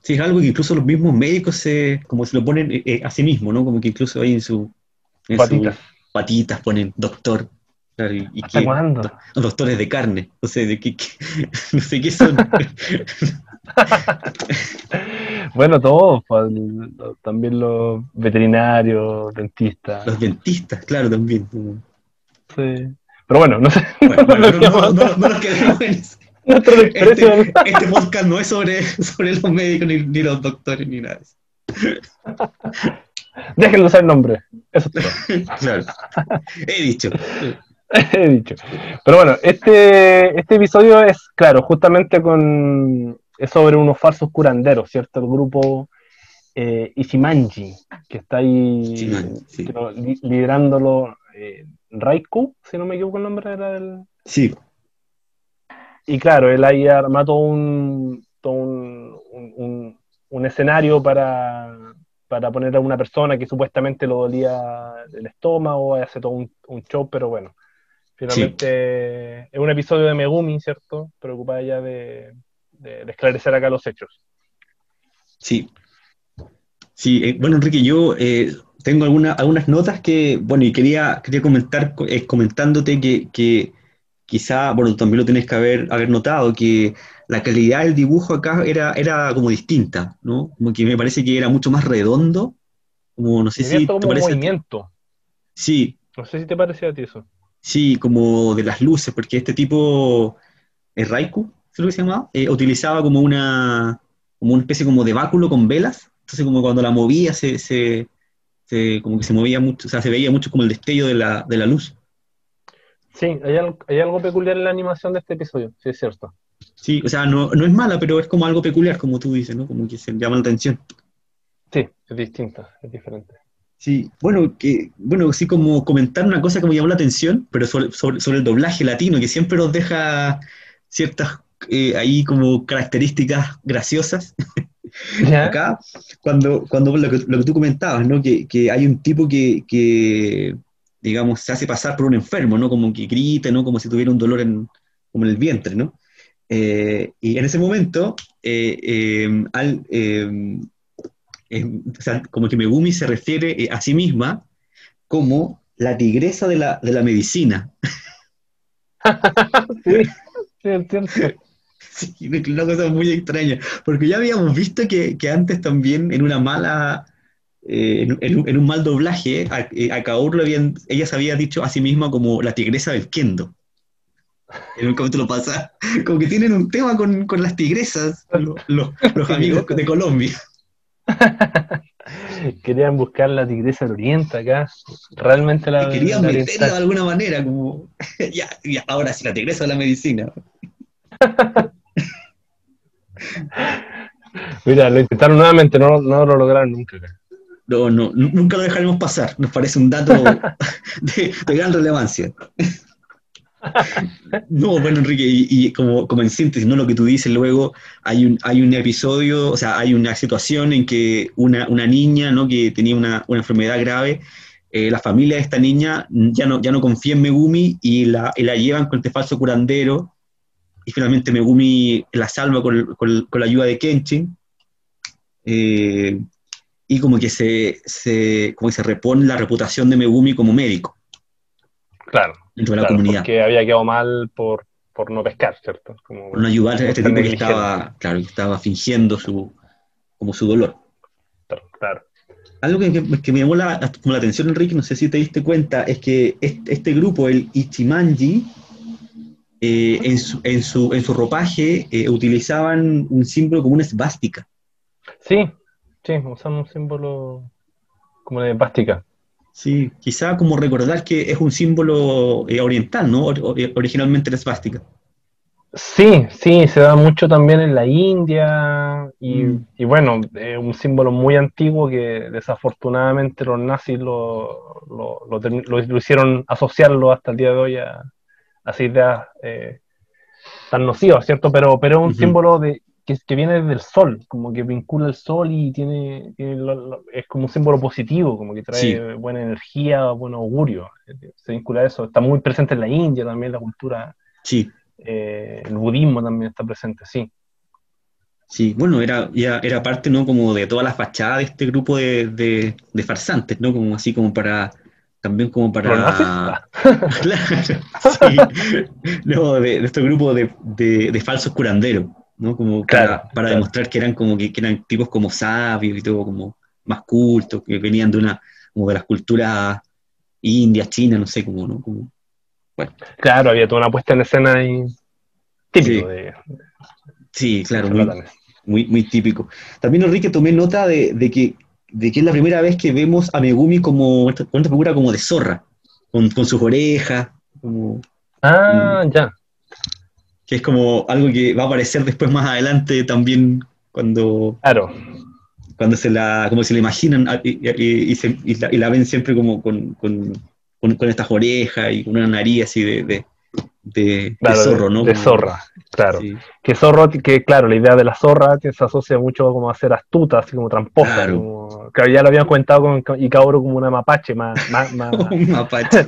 sí, es algo que incluso los mismos médicos se, como se lo ponen eh, eh, a sí mismos, ¿no? Como que incluso ahí en su... patitas. patitas ponen doctor. y, ¿Hasta cuándo? doctores de carne. O sea, de qué, *laughs* no sé qué son. *laughs* bueno, todos, pues, también los veterinarios, dentistas. Los dentistas, claro, también. Sí. Pero bueno, no sé. *laughs* no, no, nos quedemos en eso. Este, este, podcast no es sobre, sobre los médicos ni, los doctores ni nada. Déjenlo usar el nombre. Eso es todo. *laughs* claro. He dicho. He dicho. Pero bueno, este, este episodio es, claro, justamente con. Es sobre unos falsos curanderos, ¿cierto? El grupo eh, Ishimanji, que está ahí liderándolo. Eh, Raikou, si no me equivoco el nombre era del. Sí, y claro, él ahí arma todo un, un, un, escenario para, poner a una persona que supuestamente lo dolía el estómago, hace todo un, show, pero bueno, finalmente es un episodio de Megumi, ¿cierto? Preocupada ya de, esclarecer acá los hechos. Sí. Sí, eh, bueno, Enrique, yo eh, tengo alguna, algunas notas que, bueno, y quería, quería comentar, eh, comentándote que, que quizá, bueno, también lo tienes que haber, haber notado, que la calidad del dibujo acá era, era como distinta, ¿no? Como que me parece que era mucho más redondo, como no sé si te parece movimiento. Sí. No sé si te parece a ti eso. Sí, como de las luces, porque este tipo, es Raiku, ¿es lo que se llamaba? Eh, utilizaba como una, como una especie como de báculo con velas, entonces como cuando la movía se, se, se, como que se movía mucho, o sea, se veía mucho como el destello de la, de la luz. Sí, hay algo, peculiar en la animación de este episodio, sí es cierto. Sí, o sea, no, es mala, pero es como algo peculiar, como tú dices, ¿no? Como que se llama la atención. Sí, es distinta, es diferente. Sí, bueno, que, bueno, sí como comentar una cosa que me llamó la atención, pero sobre, sobre, el doblaje latino, que siempre nos deja ciertas eh, ahí como características graciosas. *laughs* Acá, cuando, cuando lo que, lo, que, tú comentabas, ¿no? Que, que hay un tipo que, que digamos, se hace pasar por un enfermo, ¿no? Como que grita, ¿no? Como si tuviera un dolor en, como en el vientre, ¿no? Eh, y en ese momento, eh, em, al, em, em, o sea, como que Megumi se refiere eh, a sí misma como la tigresa de la, de la medicina. *laughs* sí, sí, entiendo. *laughs* Sí, una cosa muy extraña, porque ya habíamos visto que, que antes también en una mala eh, en, un mal doblaje, a, eh, a Kaoru habían, ella se había dicho a sí misma como la tigresa del kendo. En un capítulo pasa, como que tienen un tema con, con las tigresas, los *laughs* amigos de Colombia. *laughs* Querían buscar la tigresa del oriente acá. Realmente la. Querían meterla de alguna manera, como. *laughs* ya, ya, ahora sí, la tigresa de la medicina. Mira, lo intentaron nuevamente, no, no lo lograron nunca. No, no, nunca lo dejaremos pasar. Nos parece un dato *laughs* de, gran relevancia. No, bueno, Enrique, y, como, como, en síntesis, ¿no? Lo que tú dices luego, hay un, hay un episodio, o sea, hay una situación en que una, niña, ¿no? Que tenía una, enfermedad grave, eh, la familia de esta niña ya no, ya no confía en Megumi y la, la llevan con este falso curandero, y finalmente Megumi la salva con, con, con la ayuda de Kenshin. Eh, y como que se, se, como se repone la reputación de Megumi como médico. Claro. Dentro de la comunidad. Porque había quedado mal por, por no pescar, ¿cierto? Como, por no ayudar a este tipo que estaba, claro, que estaba fingiendo su, como su dolor. Claro. Algo que, que, me llamó la, la, atención, Enrique, no sé si te diste cuenta, es que este, grupo, el Ichimanji, eh, en, su, en, su, en, su, ropaje eh, utilizaban un símbolo como una esvástica. Sí, Sí, usamos un símbolo como de plástica. Sí, quizá como recordar que es un símbolo eh, oriental, ¿no? Eh, originalmente la esvástica. Sí, sí, se da mucho también en la India y, mm. bueno, es un símbolo muy antiguo que desafortunadamente los nazis lo, lo, hicieron asociarlo hasta el día de hoy a, a ideas eh, tan nocivas, ¿cierto? Pero, pero es un símbolo de, que, que, viene del sol, como que vincula el sol y tiene, es como un símbolo positivo, como que trae buena energía, buen augurio. Se vincula a eso. Está muy presente en la India también, la cultura. Sí eh, el budismo también está presente, sí. Sí, bueno, era, ya, era parte, ¿no? Como de toda la fachada de este grupo de, de, farsantes, ¿no? Como así como para, también como para... *laughs* claro, sí. *laughs* No, de, este grupo de, de, falsos curanderos, ¿no? Como para, para demostrar que eran como que, eran tipos como sabios y todo como más cultos, que venían de una, como de las culturas indias, chinas, no sé, como, ¿no? Como, Claro, había toda una puesta en escena ahí típico sí. de. Sí, claro, muy, muy, típico. También, Enrique, tomé nota de, que, de que es la primera vez que vemos a Megumi como esta, figura como de zorra, con, sus orejas. Como, ah, ya. Que es como algo que va a aparecer después más adelante también cuando. Claro. Cuando se la, como se la imaginan y, la, ven siempre como con con, estas orejas y con una nariz así de, de, zorro, ¿no? De zorra, claro. Que zorro, que claro, la idea de la zorra que se asocia mucho como a ser astuta, así como tramposa. Claro. Como, que ya lo habían contado con Ikaoro como una mapache, más... más, *laughs* Un mapache.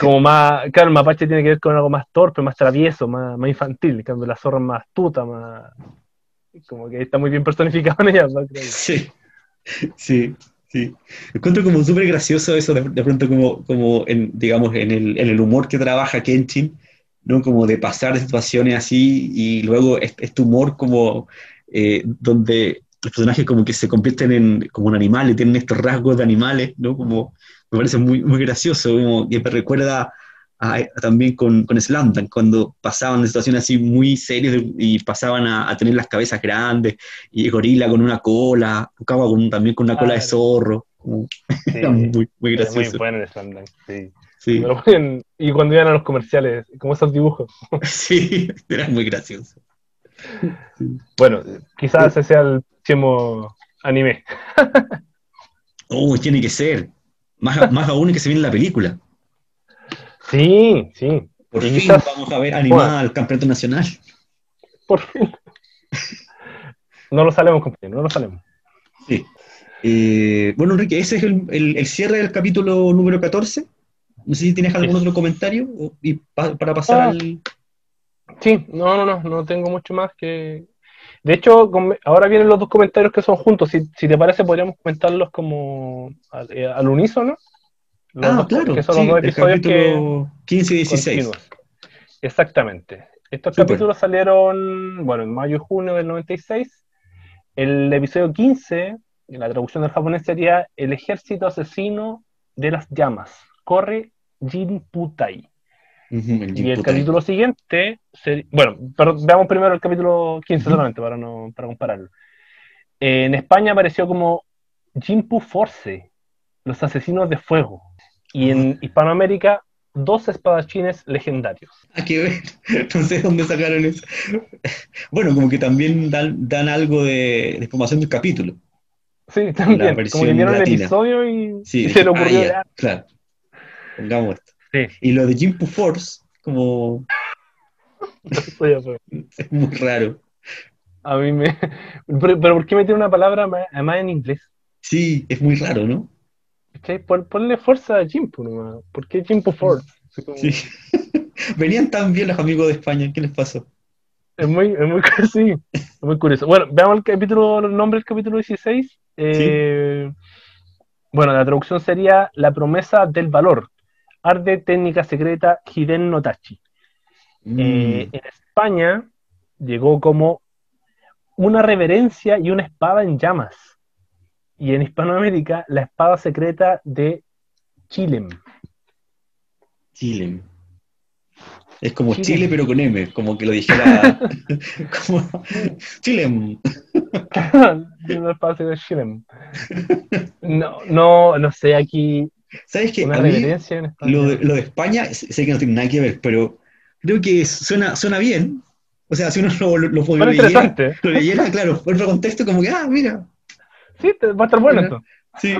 Como más, claro, el mapache tiene que ver con algo más torpe, más travieso, más, más infantil, en cambio la zorra más astuta, más... Como que está muy bien personificado en ella. Sí, sí. Sí, encuentro como súper gracioso eso de, pronto como, como en, digamos, en el, en el, humor que trabaja Kenshin, ¿no? Como de pasar de situaciones así y luego este, humor como eh, donde los personajes como que se convierten en como un animal y tienen estos rasgos de animales, ¿no? Como me parece muy, muy gracioso, como que me recuerda también con, con cuando pasaban de situaciones así muy serias y pasaban a, tener las cabezas grandes, y gorila con una cola, Ukama con, también con una cola de zorro. *laughs* muy, muy gracioso. Muy bueno sí. sí. y cuando iban a los comerciales, como esos dibujos. *laughs* sí, era muy gracioso. Bueno, quizás ese sea el próximo anime. *laughs* oh, tiene que ser. Más, más aún que se viene en la película. Sí, sí. Por fin vamos a ver animada al campeonato nacional. Por fin. *laughs* No lo sabemos, compañero, no lo sabemos. Sí. Eh, bueno, Enrique, ese es el, cierre del capítulo número 14. No sé si tienes algún otro comentario y para pasar ah. al... Sí, no, no, no, no tengo mucho más que... De hecho, ahora vienen los dos comentarios que son juntos. Si, te parece, podríamos comentarlos como al, eh, al unísono ah, claro. Que son los dos episodios que 15 y 16. Exactamente. Estos capítulos salieron, bueno, en mayo y junio del 96. El episodio 15, en la traducción del japonés sería El ejército asesino de las llamas. Corre Jinputai. Y el capítulo siguiente, bueno, pero veamos primero el capítulo 15 solamente para, no, para compararlo. en España apareció como Jinpu Force, los asesinos de fuego. Y en Hispanoamérica, dos espadachines legendarios. Hay que ver, no sé dónde sacaron eso. Bueno, como que también dan, dan algo de, de, información del capítulo. Sí, también. Como que vieron el episodio y, *laughs* se lo ocurrió. Ah, claro. Pongamos. Sí. Y lo de Jimpu Force, como. *laughs* es muy raro. A mí me. Pero, ¿por qué meter una palabra más en inglés? Sí, es muy raro, ¿no? ponle fuerza a Jimpo nomás. ¿Por qué Jimpo Force? Sí. *laughs* Venían tan bien los amigos de España, ¿qué les pasó? Es muy, es muy, sí, es muy curioso. Bueno, veamos el capítulo, el nombre del capítulo 16. Eh, bueno, la traducción sería La promesa del valor. Arde técnica secreta Hiden Notachi. Mm. Eh, en España llegó como una reverencia y una espada en llamas y en Hispanoamérica la espada secreta de Chilem. Chilem. Es como Chile, pero con M, como que lo dijera. *laughs* como *laughs* Chilem. No, no, no sé, aquí. ¿Sabes qué? Una lo, de, lo de España, sé que no tiene nada que ver, pero creo que suena, suena bien, O sea, si uno lo, lo, lo, leyera, lo leyera, claro, por otro contexto, como que, ah, mira. Sí, va a estar bueno esto. Sí.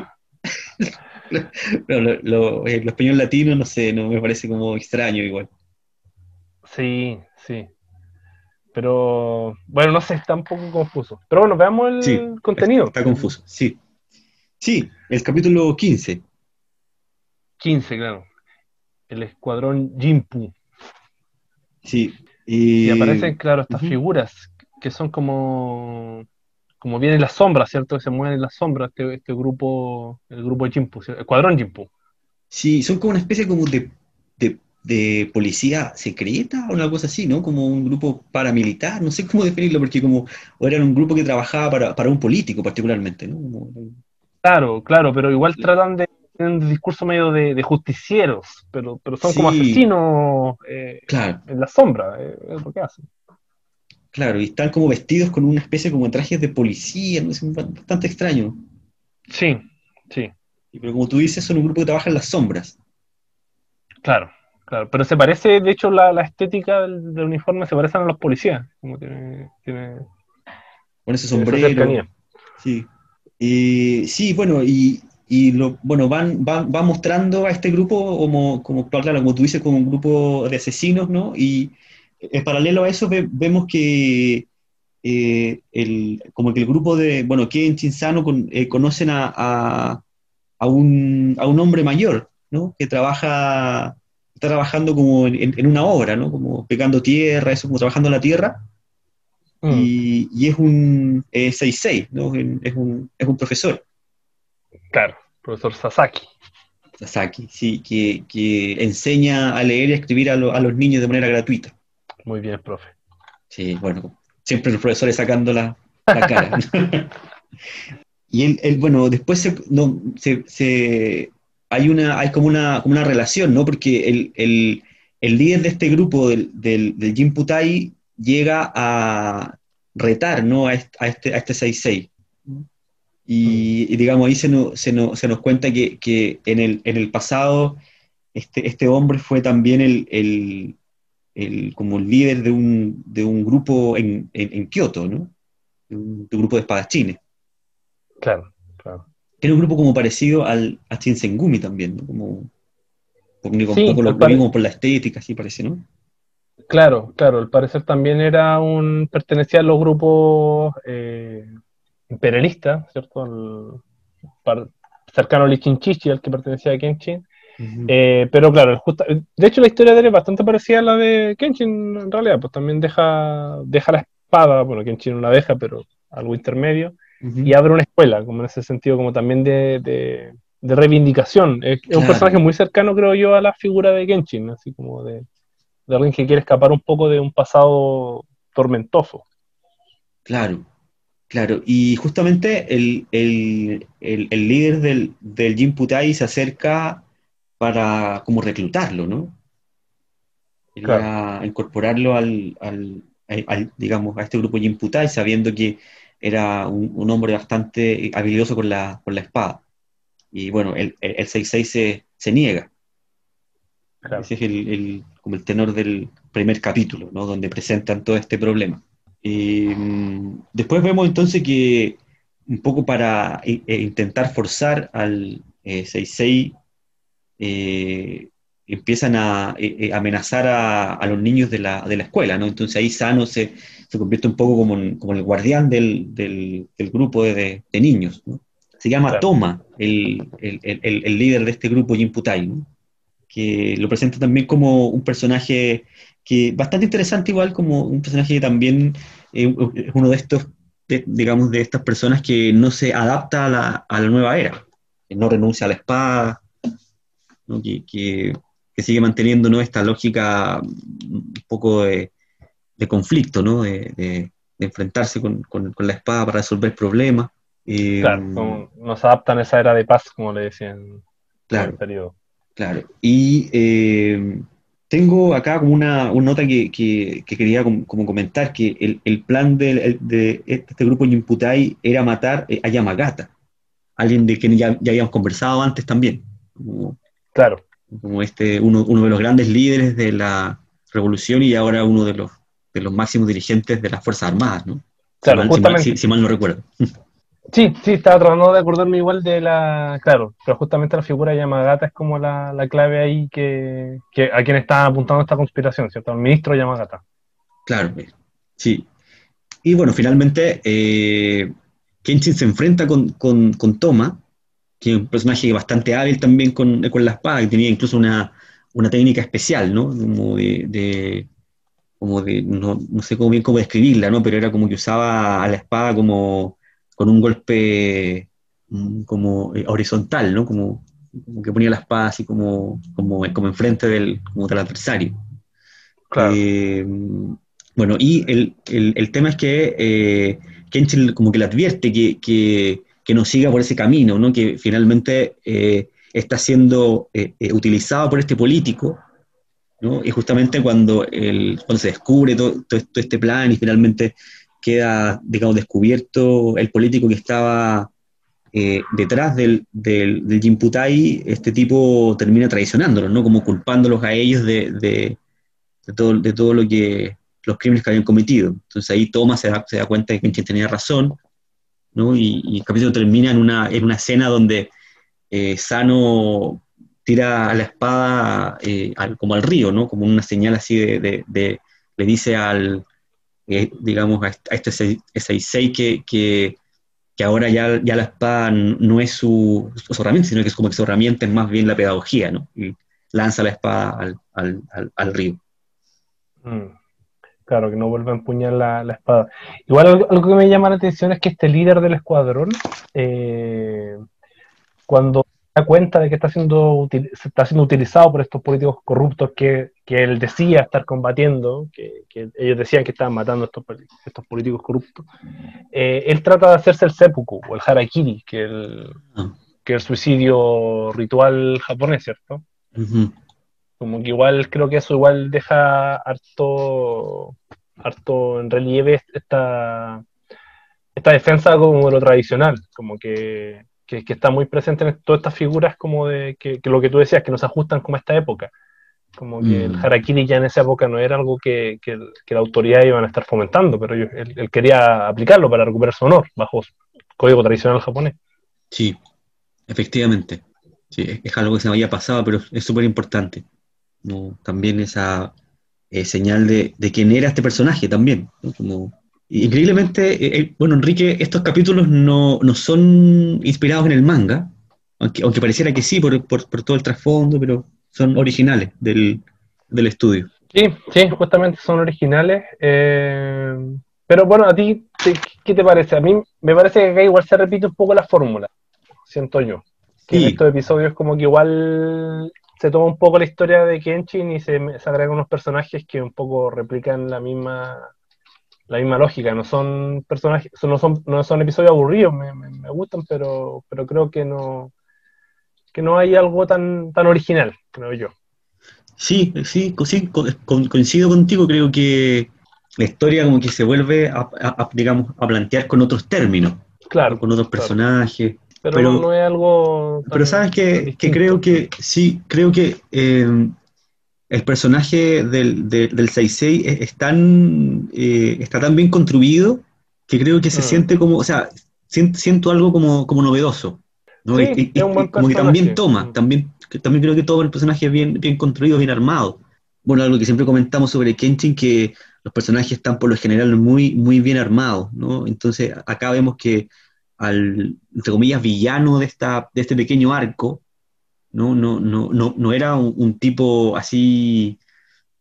*laughs* Pero lo, el español latino, no sé, no me parece como extraño igual. Sí, sí. Pero bueno, no sé, está un poco confuso. Pero bueno, veamos el contenido. Está, confuso, sí. Sí, el capítulo 15. 15, claro. El escuadrón Jimpu. Sí. Y, aparecen, claro, estas figuras que son como como vienen las sombras, ¿cierto? Que se mueven en las sombras, este, este grupo, el grupo Jimpu, el escuadrón Jimpu. Sí, son como una especie como de de policía secreta o una cosa así, ¿no? Como un grupo paramilitar, no sé cómo definirlo, porque como o eran un grupo que trabajaba para, un político particularmente, ¿no? Claro, claro, pero igual tratan de tener un discurso medio de, justicieros, pero, pero son como asesinos eh, en la sombra, eh, es lo que hacen. Claro, y están como vestidos con una especie como de trajes de policía, ¿no? es bastante extraño. Sí, sí. Pero como tú dices, son un grupo que trabaja en las sombras. Claro. Claro, pero se parece, de hecho, la, estética del, uniforme se parecen a los policías. Como tiene, Con ese sombrero. Sí. Y, sí, bueno, y, y lo, bueno, van, van, mostrando a este grupo como, como, claro, como tú dices, como un grupo de asesinos, ¿no? Y en paralelo a eso vemos que eh, el, como que el grupo de, bueno, que en Chinsano eh, conocen a, a, a, un, a un hombre mayor, ¿no? Que trabaja está trabajando como en, una obra, ¿no? Como pegando tierra, eso, como trabajando la tierra. Mm. Y, es un 6-6, ¿no? Es un, es un profesor. Claro, profesor Sasaki. Sasaki, sí, que, que enseña a leer y a escribir a, a, los niños de manera gratuita. Muy bien, profe. Sí, bueno, siempre los profesores sacando la, la cara. *laughs* *laughs* y él, bueno, después se, no, se, se, hay, una, hay como, una, como una relación, ¿no? Porque el, el, el líder de este grupo, del, del, del Jim Putai, llega a retar, ¿no? A este, a este, a este 6-6. Y, digamos, ahí se nos, se nos, se nos cuenta que, que, en, el, en el pasado este, este hombre fue también el, el, el como el líder de un, de un grupo en, en, en Kioto, ¿no? De un, de un, grupo de espadachines. Claro, claro. Era un grupo como parecido al, a Shinsengumi también, ¿no? Como, un poco lo, mismo por la estética, así parece, ¿no? Claro, claro, al parecer también era un, pertenecía a los grupos eh, imperialistas, ¿cierto? cercano al Ichinchichi, al que pertenecía a Kenshin. Eh, pero claro, de hecho la historia de él es bastante parecida a la de Kenshin en realidad, pues también deja, deja la espada, bueno, Kenshin no la deja, pero algo intermedio, y abre una escuela, como en ese sentido, como también de, reivindicación. Es, un personaje muy cercano, creo yo, a la figura de Genshin, así como de, alguien que quiere escapar un poco de un pasado tormentoso. Claro, claro. Y justamente el, líder del, del Jin Putai se acerca para como reclutarlo, ¿no? Para incorporarlo al, digamos, a este grupo Jin Putai, sabiendo que era un, hombre bastante habilidoso con la, con la espada. Y bueno, el, el, 6-6 se, se, niega. Ese es el, como el tenor del primer capítulo, ¿no? donde presentan todo este problema. Mm, después vemos entonces que un poco para e, e intentar forzar al 6-6 eh, eh, empiezan a eh, amenazar a, a, los niños de la, de la escuela, ¿no? Entonces ahí Sano se, se convierte un poco como, como el guardián del, del, grupo de, de, niños. ¿no? Se llama Toma, el, el, el, líder de este grupo Jimputai, ¿no? que lo presenta también como un personaje que bastante interesante igual, como un personaje que también es uno de estos, digamos, de estas personas que no se adapta a la, a la nueva era, que no renuncia a la espada, ¿no? que, que, que, sigue manteniendo ¿no? esta lógica un poco de, de conflicto, ¿no? De, de, enfrentarse con, con, la espada para resolver problemas. Eh, claro, no se adaptan a esa era de paz, como le decían claro, en el periodo. Claro, y eh, tengo acá como una, una nota que, que, quería como, comentar, que el, el plan de, de, este grupo Yimputai era matar eh, a Yamagata, alguien de quien ya, ya habíamos conversado antes también. claro. Como este, uno, uno de los grandes líderes de la revolución y ahora uno de los los máximos dirigentes de las Fuerzas Armadas, ¿no? Claro, si, mal no recuerdo. *laughs* Sí, sí, estaba tratando de acordarme igual de la. Claro, pero justamente la figura de Yamagata es como la, la clave ahí que, que, a quien está apuntando esta conspiración, ¿cierto? Al ministro Yamagata. Claro, sí. Y bueno, finalmente eh, Kenshin se enfrenta con, con, con, Toma, que es un personaje bastante hábil también con, con la espada, que tenía incluso una, una técnica especial, ¿no? Como de, de como de, no, no, sé cómo bien cómo describirla, ¿no? Pero era como que usaba a la espada como con un golpe mm, como eh, horizontal, ¿no? Como, que ponía la espada así como, como, como enfrente del, como del adversario. Claro. Eh, bueno, y el, el, el, tema es que eh, Kenshin como que le advierte que, que, que, no siga por ese camino, ¿no? que finalmente eh, está siendo eh, utilizado por este político, ¿no? y justamente cuando, el, cuando se descubre todo, todo, este plan y finalmente queda, digamos, descubierto el político que estaba eh, detrás del, del, del Jinputai, este tipo termina traicionándolos, ¿no? Como culpándolos a ellos de, de, todo, de todo lo que, los crímenes que habían cometido. Entonces ahí Thomas se da, se da cuenta de que tenía razón, ¿no? Y, el capítulo termina en una, en una escena donde eh, Sano tira a la espada eh, como al río, ¿no? Como una señal así de, de le dice al, eh, digamos, a este Seisei que, que, que, ahora ya, ya la espada no es su, su, herramienta, sino que es como que su herramienta es más bien la pedagogía, ¿no? Y lanza la espada al, al, al, río. Mm. Claro, que no vuelva a empuñar la, la espada. Igual algo, que me llama la atención es que este líder del escuadrón, eh, cuando da cuenta de que está siendo, está siendo utilizado por estos políticos corruptos que, que él decía estar combatiendo, que, que, ellos decían que estaban matando a estos, estos políticos corruptos, eh, él trata de hacerse el seppuku o el harakiri, que es el, Ah. que el suicidio ritual japonés, ¿cierto? Ujú. Como que igual creo que eso igual deja harto, harto en relieve esta, esta defensa como de lo tradicional, como que, que, que está muy presente en todas estas figuras como de que, que lo que tú decías, que nos ajustan como a esta época. Como que el Mm. harakiri ya en esa época no era algo que, que, la autoridad iban a estar fomentando, pero él, él quería aplicarlo para recuperar su honor bajo código tradicional japonés. Sí, efectivamente. Sí, es, es algo que se me había pasado, pero es súper importante. ¿no? También esa eh, señal de, de quién era este personaje también. ¿no? Como, increíblemente, eh, eh, bueno, Enrique, estos capítulos no, no son inspirados en el manga, aunque, aunque pareciera que sí por, por, por todo el trasfondo, pero son originales del, del estudio. Sí, sí, justamente son originales. eh, pero bueno, a ti, ¿qué, qué te parece? A mí me parece que acá igual se repite un poco la fórmula, siento yo. Que en Sí. estos episodios como que igual se toma un poco la historia de Kenshin y se, se agregan unos personajes que un poco replican la misma la misma lógica. No son personajes, son- no son, no son episodios aburridos, me, me- me gustan, pero, pero creo que no que no hay algo tan, tan original, creo yo. Sí, sí, sí, co- co- coincido contigo, creo que la historia como que se vuelve a, a- a, digamos, a plantear con otros términos, Claro, con otros claro. personajes. pero, pero- no, es algo. tan- Pero sabes que, que creo que sí, creo que eh, el personaje del, de- del Seisei es, es tan, eh, está tan bien construido que creo que se Mm. siente como, o sea, siento, siento algo como, como novedoso. ¿no? Sí, Y- y- es un buen y como que también toma, Mm. también, que también creo que todo el personaje es bien, bien construido, bien armado. Bueno, algo que siempre comentamos sobre Kenshin, que los personajes están por lo general muy, muy bien armados, ¿no? Entonces acá vemos que al, entre comillas, villano de, esta, de este pequeño arco, ¿no? No, no, no, no era un, tipo así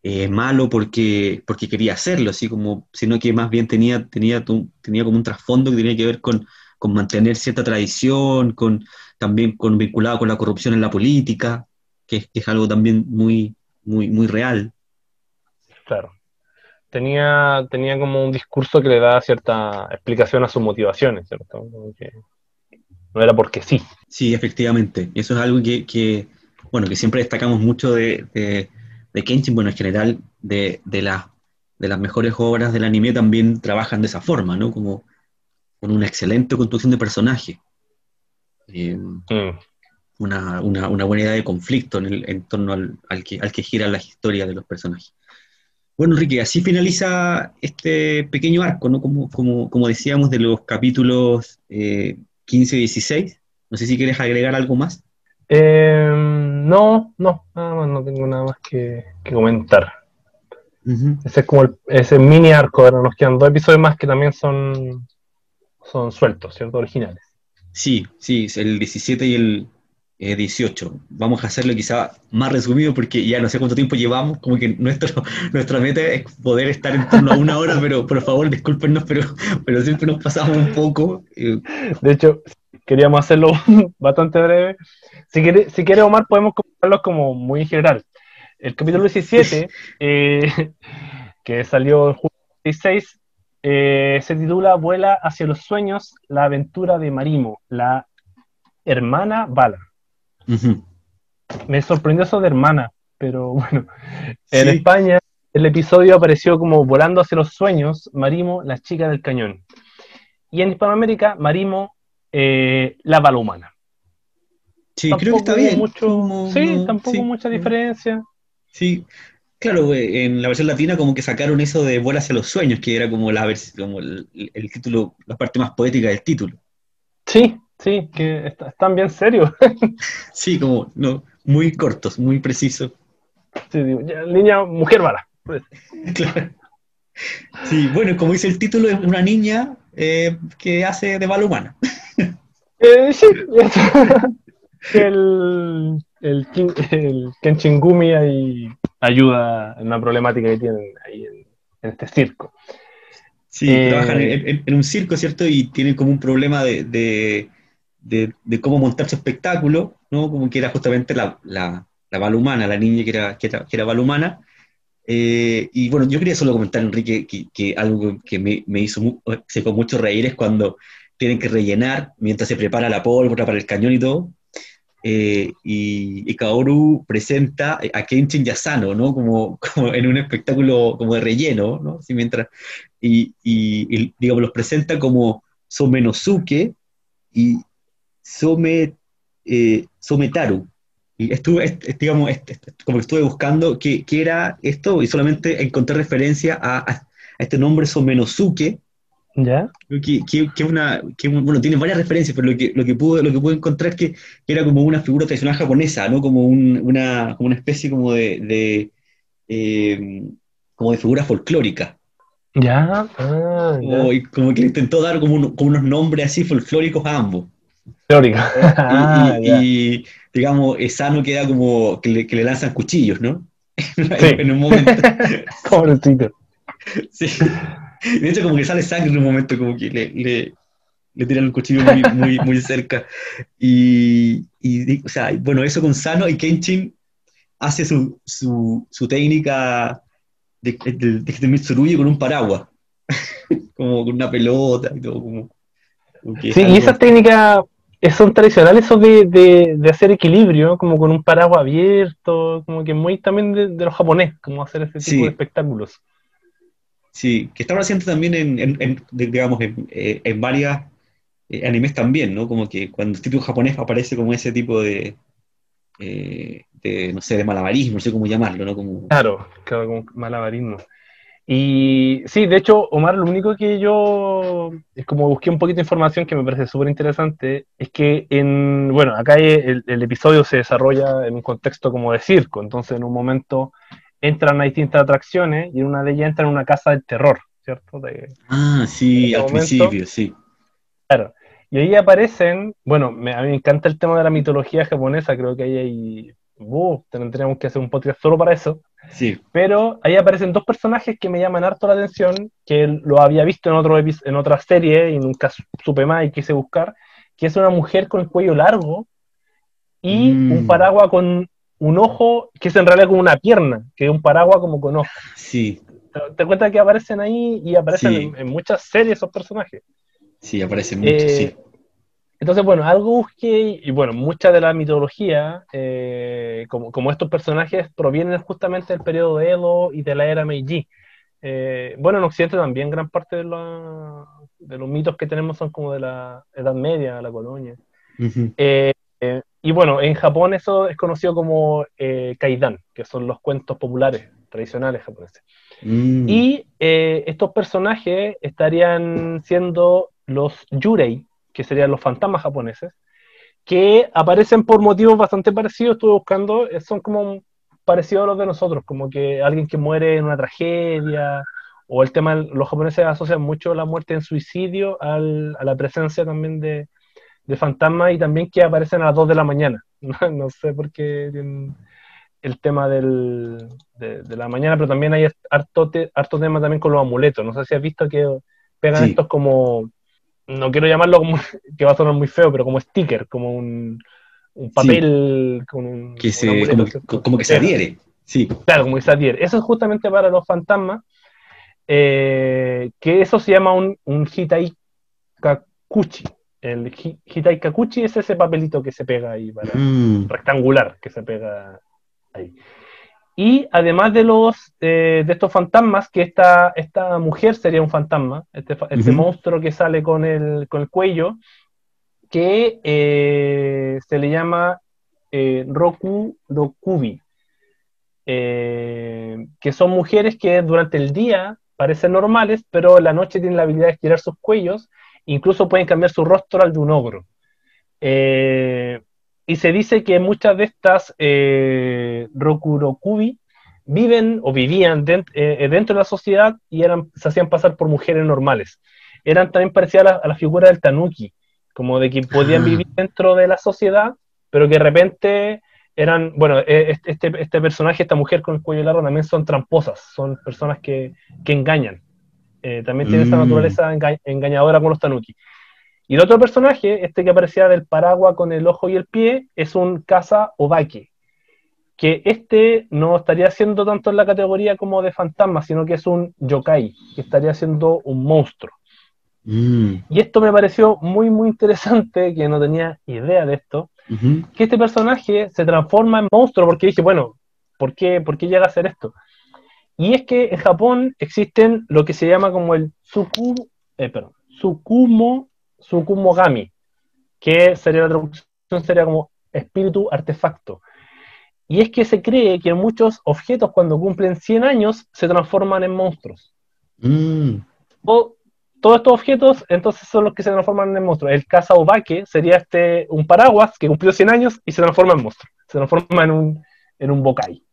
eh, malo porque, porque quería hacerlo, así como, sino que más bien tenía, tenía, tenía como un trasfondo que tenía que ver con, con mantener cierta tradición, con, también con, vinculado con la corrupción en la política, que, es- algo también muy, muy, muy real. Claro. Tenía, tenía como un discurso que le daba cierta explicación a sus motivaciones, ¿cierto? No era porque sí. Sí, efectivamente. Eso es algo que, que, bueno, que siempre destacamos mucho de, de, de Kenshin, bueno, en general, de, de, la- de las mejores obras del anime también trabajan de esa forma, ¿no? Como con una excelente construcción de personaje. Eh, Mm, una, una, una buena idea de conflicto en, el, en torno al, al que, al que gira la historia de los personajes. Bueno, Enrique, así finaliza este pequeño arco, ¿no? Como, como, como decíamos, de los capítulos 15 y 16. No sé si quieres agregar algo más. Em, no, no, nada más, no tengo nada más que, comentar. Ese es como el, ese mini arco, ahora nos quedan dos episodios más que también son, son sueltos, ¿cierto? Originales. Sí, sí, el 17 y el 18. Eh, Vamos a hacerlo quizá más resumido porque ya no sé cuánto tiempo llevamos, como que nuestro, *laughs* nuestra meta es poder estar en torno a una hora, pero por favor discúlpenos, pero, pero siempre nos pasamos un poco. Eh. De hecho, queríamos hacerlo *laughs* bastante breve. Si quiere, si quiere Omar, podemos comentarlo como muy general. El capítulo 17, eh, *laughs* que salió en julio 16, eh, se titula Vuela hacia los sueños, la aventura de Marimo, la hermana Bala. Me sorprendió eso de hermana, pero *laughs* bueno, en España el episodio apareció como Volando hacia los sueños, Marimo, la chica del cañón. Y en Hispanoamérica, Marimo, eh, la bala humana. Sí, creo que está bien. Mucho, sí, tampoco mucha diferencia. Sí, claro, en la versión latina como que sacaron eso de Vuela hacia los sueños, que era como, la como el, título, la parte más poética del título. Sí, sí, que están bien serios. *laughs* sí, como no, muy cortos, muy precisos. Sí, línea mujer bala. *laughs* claro. Sí, bueno, como dice el título, es una niña eh, que hace de bala humana. *laughs* Eh, sí, el, el, el Kenchingumi ahí ayuda en una problemática que tienen ahí en, este circo. Sí, eh, trabajan en, un circo, ¿cierto? Y tienen como un problema de, de, cómo montar su espectáculo, ¿no? Como que era justamente la, la, la bala humana, la niña que era, que era, que era bala humana. Eh, y bueno, yo quería solo comentar, Enrique, que, que algo que me, me hizo se con mucho reír es cuando tienen que rellenar mientras se prepara la pólvora para el cañón y todo. Eh, y, Kaoru presenta a Kenshin Yasano, ¿no? Como, como, en un espectáculo como de relleno, ¿no? Así mientras, y, y, digamos, los presenta como Somenosuke y Some, eh, Sometaru. Y estuve, digamos, como estuve buscando qué, qué, era esto y solamente encontré referencia a, a este nombre Somenosuke, ¿Ya? Que, una, bueno, tiene varias referencias, pero lo que, lo que, pude, lo que pude encontrar es que, era como una figura tradicional japonesa, ¿no? Como, una, como una especie como de, eh, como de figura folclórica. Ya, ah, Como, que le intentó dar como, unos nombres así folclóricos a ambos. Folclórico. *laughs* *laughs* Ah, y, digamos, Esano queda como que le, que le lanzan cuchillos, ¿no? *laughs* en un momento. Pobrecito. sí. De hecho, como que sale sangre en un momento, como que le, le, tiran el cuchillo muy, muy, cerca. Y, o sea, bueno, eso con Sano y Kenshin hace su, su, su técnica de, de, de, Mitsurugi con un paraguas, como con una pelota y todo. Como, sí, y esas técnicas son tradicionales, eso de, de, hacer equilibrio, como con un paraguas abierto, como que muy también de, los japoneses, como hacer ese tipo de espectáculos. Sí, que estaban haciendo también en, digamos, en, eh, en varias eh, animes también, ¿no? Como que cuando el título japonés aparece como ese tipo de, eh, de, no sé, de malabarismo, no sé cómo llamarlo, ¿no? Como... Claro, claro, como malabarismo. Y sí, de hecho, Omar, lo único que yo, es como busqué un poquito de información que me parece súper interesante, es que en, bueno, acá el, el, episodio se desarrolla en un contexto como de circo, entonces en un momento entran a distintas atracciones y en una de ellas entran en una casa del terror, ¿cierto? ah, sí, al principio, sí. Claro. Y ahí aparecen, bueno, me, a mí me encanta el tema de la mitología japonesa, creo que ahí hay, uh, tendríamos que hacer un podcast solo para eso. Sí. Pero ahí aparecen dos personajes que me llaman harto la atención, que lo había visto en, otro en otra serie y nunca supe más y quise buscar, que es una mujer con el cuello largo y un mm. paraguas con un ojo que es en realidad como una pierna, que es un paraguas como con ojo. Sí. ¿Te, cuenta que aparecen ahí y aparecen en, muchas series esos personajes? Sí, aparecen muchos, sí. Eh, entonces, bueno, algo busqué, y bueno, mucha de la mitología, eh, como, estos personajes, provienen justamente del periodo de Edo y de la era Meiji. Eh, bueno, en Occidente también gran parte de, de, los mitos que tenemos son como de la Edad Media, la colonia. Y bueno, en Japón eso es conocido como eh, kaidan, que son los cuentos populares tradicionales japoneses. Mm. Y eh, estos personajes estarían siendo los Yurei, que serían los fantasmas japoneses, que aparecen por motivos bastante parecidos, estuve buscando, eh, son como parecidos a los de nosotros, como que alguien que muere en una tragedia, o el tema, los japoneses asocian mucho la muerte en suicidio a la presencia también de, de fantasmas y también que aparecen a las 2 de la mañana. *laughs* no, sé por qué el tema del, de, la mañana, pero también hay harto, harto tema también con los amuletos. No sé si has visto que pegan estos como, no quiero llamarlo como, *laughs* que va a sonar muy feo, pero como sticker, como un, un papel con un, que se, como, que se adhiere. Sí. Claro, como que se adhiere. Eso es justamente para los fantasmas, eh, que eso se llama un, un hitai kakuchi. El hitai kakuchi es ese papelito que se pega ahí, mm. rectangular, que se pega ahí. Y además de los eh, de estos fantasmas, que esta, esta mujer sería un fantasma, este, este monstruo que sale con el, con el cuello, que eh, se le llama eh, Roku Rokubi, que son mujeres que durante el día parecen normales, pero en la noche tienen la habilidad de estirar sus cuellos, incluso pueden cambiar su rostro al de un ogro. Y se dice que muchas de estas eh, Rokurokubi viven o vivían eh, dentro de la sociedad y eran, se hacían pasar por mujeres normales. Eran también parecidas a la, figura del tanuki, como de que podían ah. vivir dentro de la sociedad, pero que de repente eran, bueno, e, este, este personaje, esta mujer con el cuello largo también son tramposas, son personas que, que engañan. Eh, también tienen esa mm. naturaleza engañadora con los tanuki. Y el otro personaje, este que aparecía del paraguas con el ojo y el pie, es un Kaza Obake, que este no estaría siendo tanto en la categoría como de fantasma, sino que es un yokai, que estaría siendo un monstruo. Mm. Y esto me pareció muy, muy interesante, que no tenía idea de esto, que este personaje se transforma en monstruo, porque dije, bueno, ¿por qué, ¿por qué llega a ser esto? Y es que en Japón existen lo que se llama como el Tsuku, eh, perdón, Tsukumo Sukumogami, que sería la traducción, sería como espíritu artefacto. Y es que se cree que muchos objetos cuando cumplen 100 años se transforman en monstruos. Mm. O todos estos objetos entonces son los que se transforman en monstruos. El Kazaobake sería este, un paraguas que cumplió 100 años y se transforma en monstruo. Se transforma en un, en un bokai.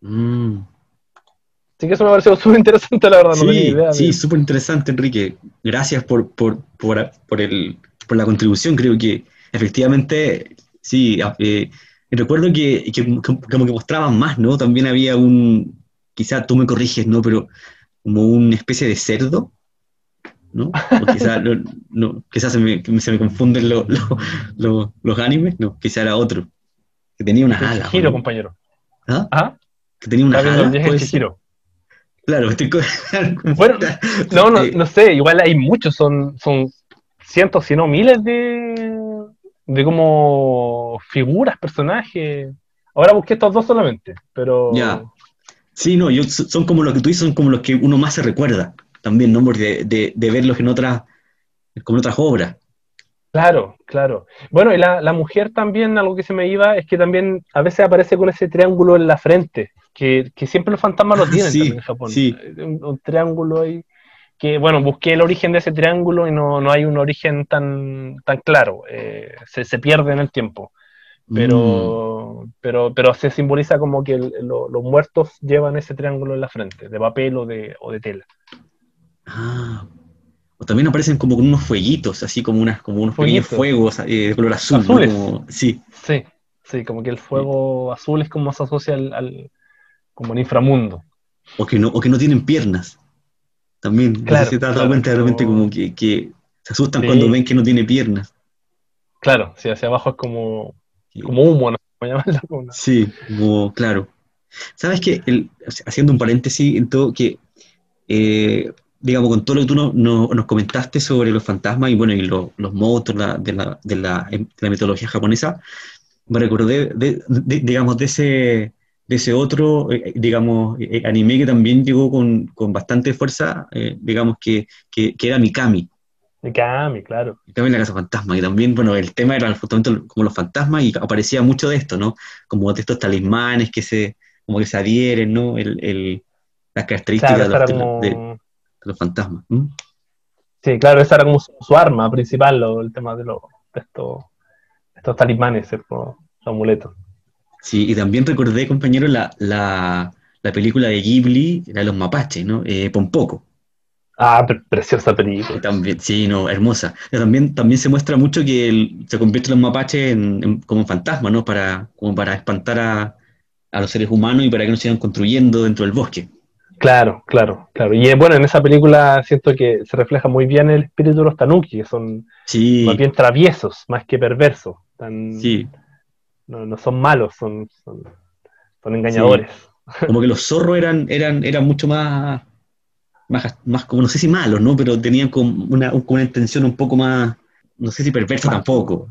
Mm. Así que eso me pareció *laughs* súper interesante, la verdad. Sí, sí, súper interesante, Enrique. Gracias por, por, por, por, el, por la contribución. Creo que efectivamente, sí, eh, recuerdo que, que, como que mostraban más, ¿no? También había un, quizá tú me corriges, ¿no? Pero como una especie de cerdo, ¿no? O quizá, *laughs* no, quizá se, me, se me confunden los animes, no, quizá era otro, que tenía unas alas. Giro, compañero. ¿Ah? ¿Ah? Que tenía unas alas. Claro, estoy *laughs* Bueno, no, no, no sé, igual hay muchos, son, son cientos, si no miles de, de como figuras, personajes. Ahora busqué estos dos solamente, pero... Ya. Sí, no, yo, son como los que tú dices, son como los que uno más se recuerda también, ¿no? De, de, de verlos en otras, como en otras obras. Claro, claro. Bueno, y la, la, mujer también, algo que se me iba, es que también a veces aparece con ese triángulo en la frente, que, siempre los fantasmas lo tienen *laughs* en Japón. Sí. Un, triángulo ahí, que bueno, busqué el origen de ese triángulo y no, hay un origen tan, tan claro, eh, se, pierde en el tiempo. Pero, mm. pero, pero se simboliza como que los muertos llevan ese triángulo en la frente, de papel o de, o de tela. Ah, también aparecen como con unos fueguitos, así como, unas, como unos pequeños fuegos eh, de color azul. sí. sí, sí, como que el fuego azul es como se asocia al, como el inframundo. O que no, o que no tienen piernas. También, claro, se te da cuenta de repente como que, se asustan cuando ven que no tiene piernas. Claro, sí, hacia abajo es como, como humo, ¿no? Sí, como, claro. ¿Sabes qué? haciendo un paréntesis en todo, que eh, digamos, con todo lo que tú nos comentaste sobre los fantasmas y bueno, y los monstruos de, la, de, la, mitología japonesa, me recordé, de, digamos, de ese, de ese otro, eh, digamos, eh, anime que también llegó con, con bastante fuerza, eh, digamos, que, que, era Mikami. Mikami, claro. Mikami en la casa fantasma, y también, bueno, el tema era justamente como los fantasmas y aparecía mucho de esto, ¿no? Como de estos talismanes que se, como que se adhieren, ¿no? El, el las características de, los, fantasmas. Sí, claro, esa era como su, arma principal, el tema de, estos, estos talismanes, los amuletos. Sí, y también recordé, compañero, la, la, película de Ghibli, era Los Mapaches, ¿no? Eh, Pompoco. Ah, preciosa película. También, sí, no, hermosa. También, también se muestra mucho que se convierten los mapaches en, como fantasmas, ¿no? Para, como para espantar a, a, los seres humanos y para que no sigan construyendo dentro del bosque. Claro, claro, claro. Y eh, bueno, en esa película siento que se refleja muy bien el espíritu de los tanuki, que son más bien traviesos, más que perversos. sí. No, no, son malos, son, son, engañadores. Como que los zorros eran, eran, eran mucho más más, como, no sé si malos, ¿no? Pero tenían como una, una intención un poco más, no sé si perversa tampoco.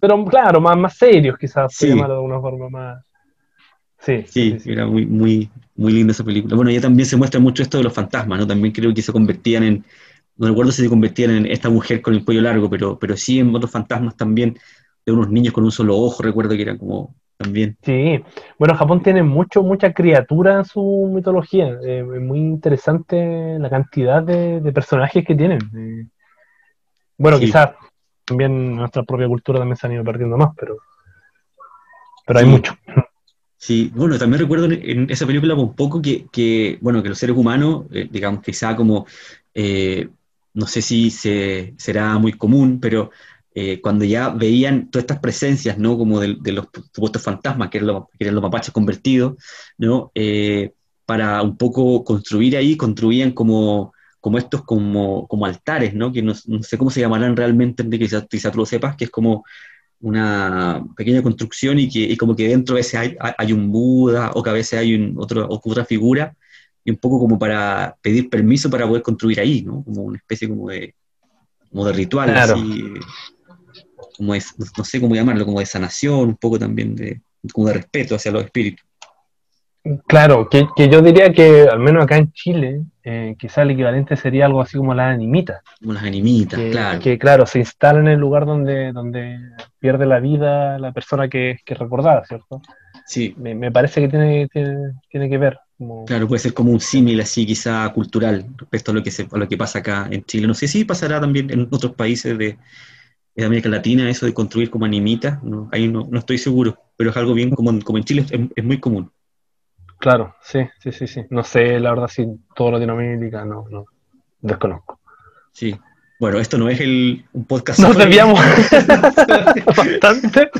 Pero, claro, más, más serios quizás, sí. de una forma más... Sí, sí, era muy, muy, muy linda esa película. Bueno, ya también se muestra mucho esto de los fantasmas, ¿no? También creo que se convertían en, no recuerdo si se convertían en esta mujer con el cuello largo, pero, pero sí en otros fantasmas también, de unos niños con un solo ojo, recuerdo que eran como también. Sí, bueno, Japón tiene mucho, mucha criatura en su mitología. Eh, es muy interesante la cantidad de, personajes que tienen. Eh, bueno, quizás también nuestra propia cultura también se han ido perdiendo más, pero, pero hay mucho. Sí, bueno, también recuerdo en esa película un poco que, que bueno, que los seres humanos, eh, digamos, quizá como, no sé si se, será muy común, pero eh, cuando ya veían todas estas presencias, ¿no? Como de, los supuestos fantasmas, que eran, los, mapaches convertidos, ¿no? Eh, para un poco construir ahí, construían como, como estos como, como altares, ¿no? Que no, sé cómo se llamarán realmente, quizás, quizás tú lo sepas, que es como una pequeña construcción y que y como que dentro a veces hay, hay, un Buda o que a veces hay un, otro, otra figura, y un poco como para pedir permiso para poder construir ahí, ¿no? Como una especie como de, como de ritual, así, como es, no sé cómo llamarlo, como de sanación, un poco también de, como de respeto hacia los espíritus. Claro, que, yo diría que al menos acá en Chile, eh, quizá el equivalente sería algo así como las animitas. Como las animitas, claro. Que claro, se instalan en el lugar donde, donde pierde la vida la persona que, que recordada, ¿cierto? Sí. Me, parece que tiene, tiene, que ver. Claro, puede ser como un símil así, quizá cultural, respecto a lo, que se, a lo que pasa acá en Chile. No sé si pasará también en otros países de, en América Latina eso de construir como animitas, ¿no? ahí no, no, estoy seguro, pero es algo bien como, como en Chile es, muy común. Claro, sí, sí, sí, sí. No sé, la verdad, si todo Latinoamérica, no, no, desconozco. Sí. Bueno, esto no es el, un podcast. Nos desviamos *laughs* bastante.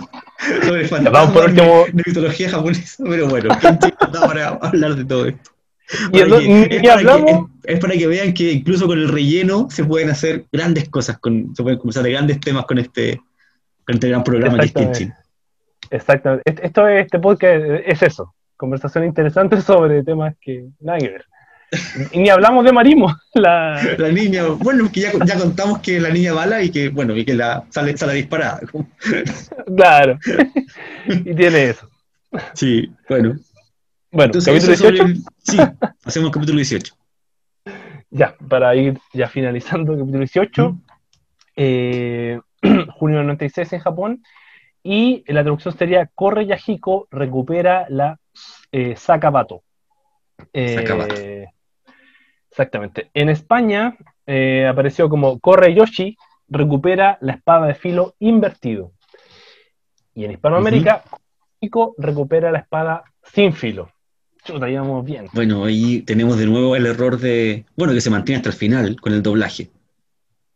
Sobre Vamos por último. De mitología japonesa, pero bueno, ¿quién para hablar de todo esto? Y es, para que, vean que incluso con el relleno se pueden hacer grandes cosas, con, se pueden conversar de grandes temas con este, con este gran programa que es Kenshin. Exactamente. Esto, este podcast es eso, conversación interesante *laughs* sobre temas que nada que ver. Ni hablamos de Marimo, *laughs* la... la niña, bueno, que ya, ya, contamos que la niña bala y que, bueno, y que la sale, sale disparada. *laughs* Claro, y tiene eso. Sí, bueno. Bueno, capítulo 18. sí, hacemos capítulo 18. *laughs* Ya, para ir ya finalizando el capítulo 18. Eh, *clears throat* junio del 96 en Japón. Y la traducción sería Corre Yahiko recupera la eh, Sakabato. Eh, exactamente. En España eh, apareció como Corre Yoshi recupera la espada de filo invertido. Y en Hispanoamérica, uh recupera la espada sin filo bien. Bueno, ahí tenemos de nuevo el error de. Bueno, que se mantiene hasta el final con el doblaje.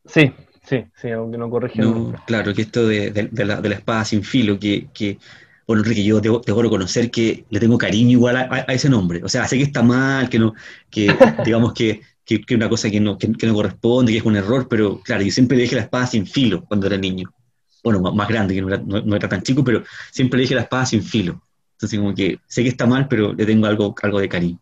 Sí, sí, sí, aunque no corrige. claro, que esto de, la, espada sin filo, que, que bueno, Enrique, yo debo, reconocer que le tengo cariño igual a, ese nombre. O sea, sé que está mal, que no, que *laughs* digamos que, que, que una cosa que no, que, no corresponde, que es un error, pero claro, yo siempre le dije la espada sin filo cuando era niño. Bueno, más, grande, que no era, no era, tan chico, pero siempre le dije la espada sin filo. Entonces, como que sé que está mal, pero le tengo algo, algo de cariño.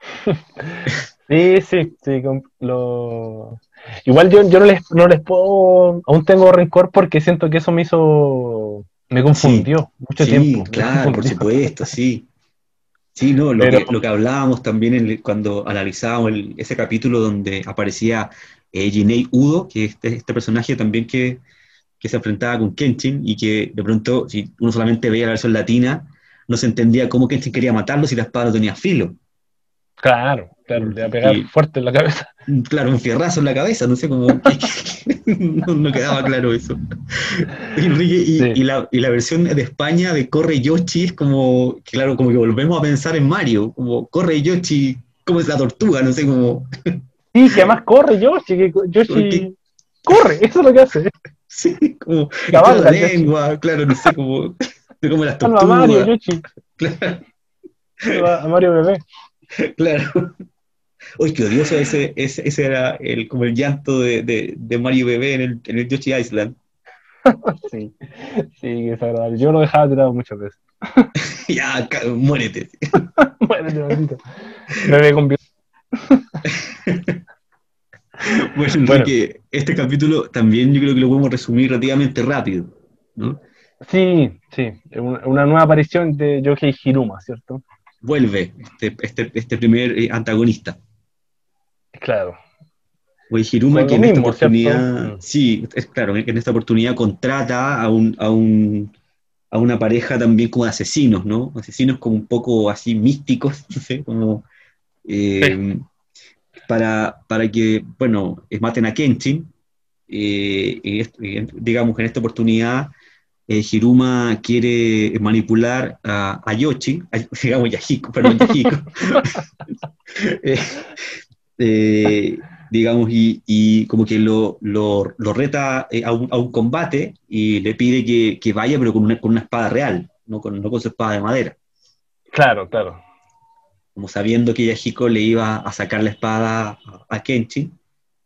*laughs* Sí, sí, sí. Lo... Igual yo, yo no, les, no les puedo. Aún tengo rencor porque siento que eso me hizo. Me confundió mucho tiempo. Claro, por supuesto, sí. Sí, no, lo, que, lo que hablábamos también cuando analizábamos ese capítulo donde aparecía eh, Udo, que es este, este personaje también que, que, se enfrentaba con Kenshin y que de pronto, si uno solamente veía la versión latina, no se entendía cómo Kenshin quería matarlo si la espada no tenía filo. Claro, claro, le va a pegar fuerte en la cabeza. *laughs* Claro, un fierrazo en la cabeza, no sé cómo. *laughs* no, quedaba claro eso. *laughs* y, la, versión de España de Corre Yoshi es como, claro, como que volvemos a pensar en Mario, como Corre Yoshi, como es la tortuga, no sé cómo. Sí, que además corre Yoshi, que Yoshi corre, eso es lo que hace. Sí, como la lengua, claro, no sé cómo, como las tortugas. A Mario Yoshi. Claro. A Mario Bebé. *laughs* Claro. Uy, qué odioso ese, ese, ese era el, como el llanto de, de, de Mario Bebé en el, en el Yoshi Island. *laughs* sí, sí, es agradable. Yo lo dejaba tirado muchas veces. *laughs* ya, muérete. muérete, maldito. Bebé con bueno, Enrique, este capítulo también yo creo que lo podemos resumir relativamente rápido, ¿no? Sí, sí, una nueva aparición de Yohei Hiruma, ¿cierto? vuelve este, este, este primer eh, antagonista. Claro. Oye, Hiruma, que en esta oportunidad, mm. sí, es claro, que en esta oportunidad contrata a, un, a, un, a una pareja también como de asesinos, ¿no? Asesinos como un poco así místicos, *laughs* no sé, como eh, para, para que, bueno, maten a Kenshin. Eh, digamos, en esta oportunidad eh, Hiruma quiere manipular a, a Yoshi, *laughs* digamos Yahiko, perdón, Yahiko, *laughs* eh, eh, digamos, y, como que lo, lo, reta a un, a, un, combate y le pide que, que vaya, pero con una, con una, espada real, no con, no con su espada de madera. Claro, claro. Como sabiendo que Yahiko le iba a sacar la espada a, Kenchi,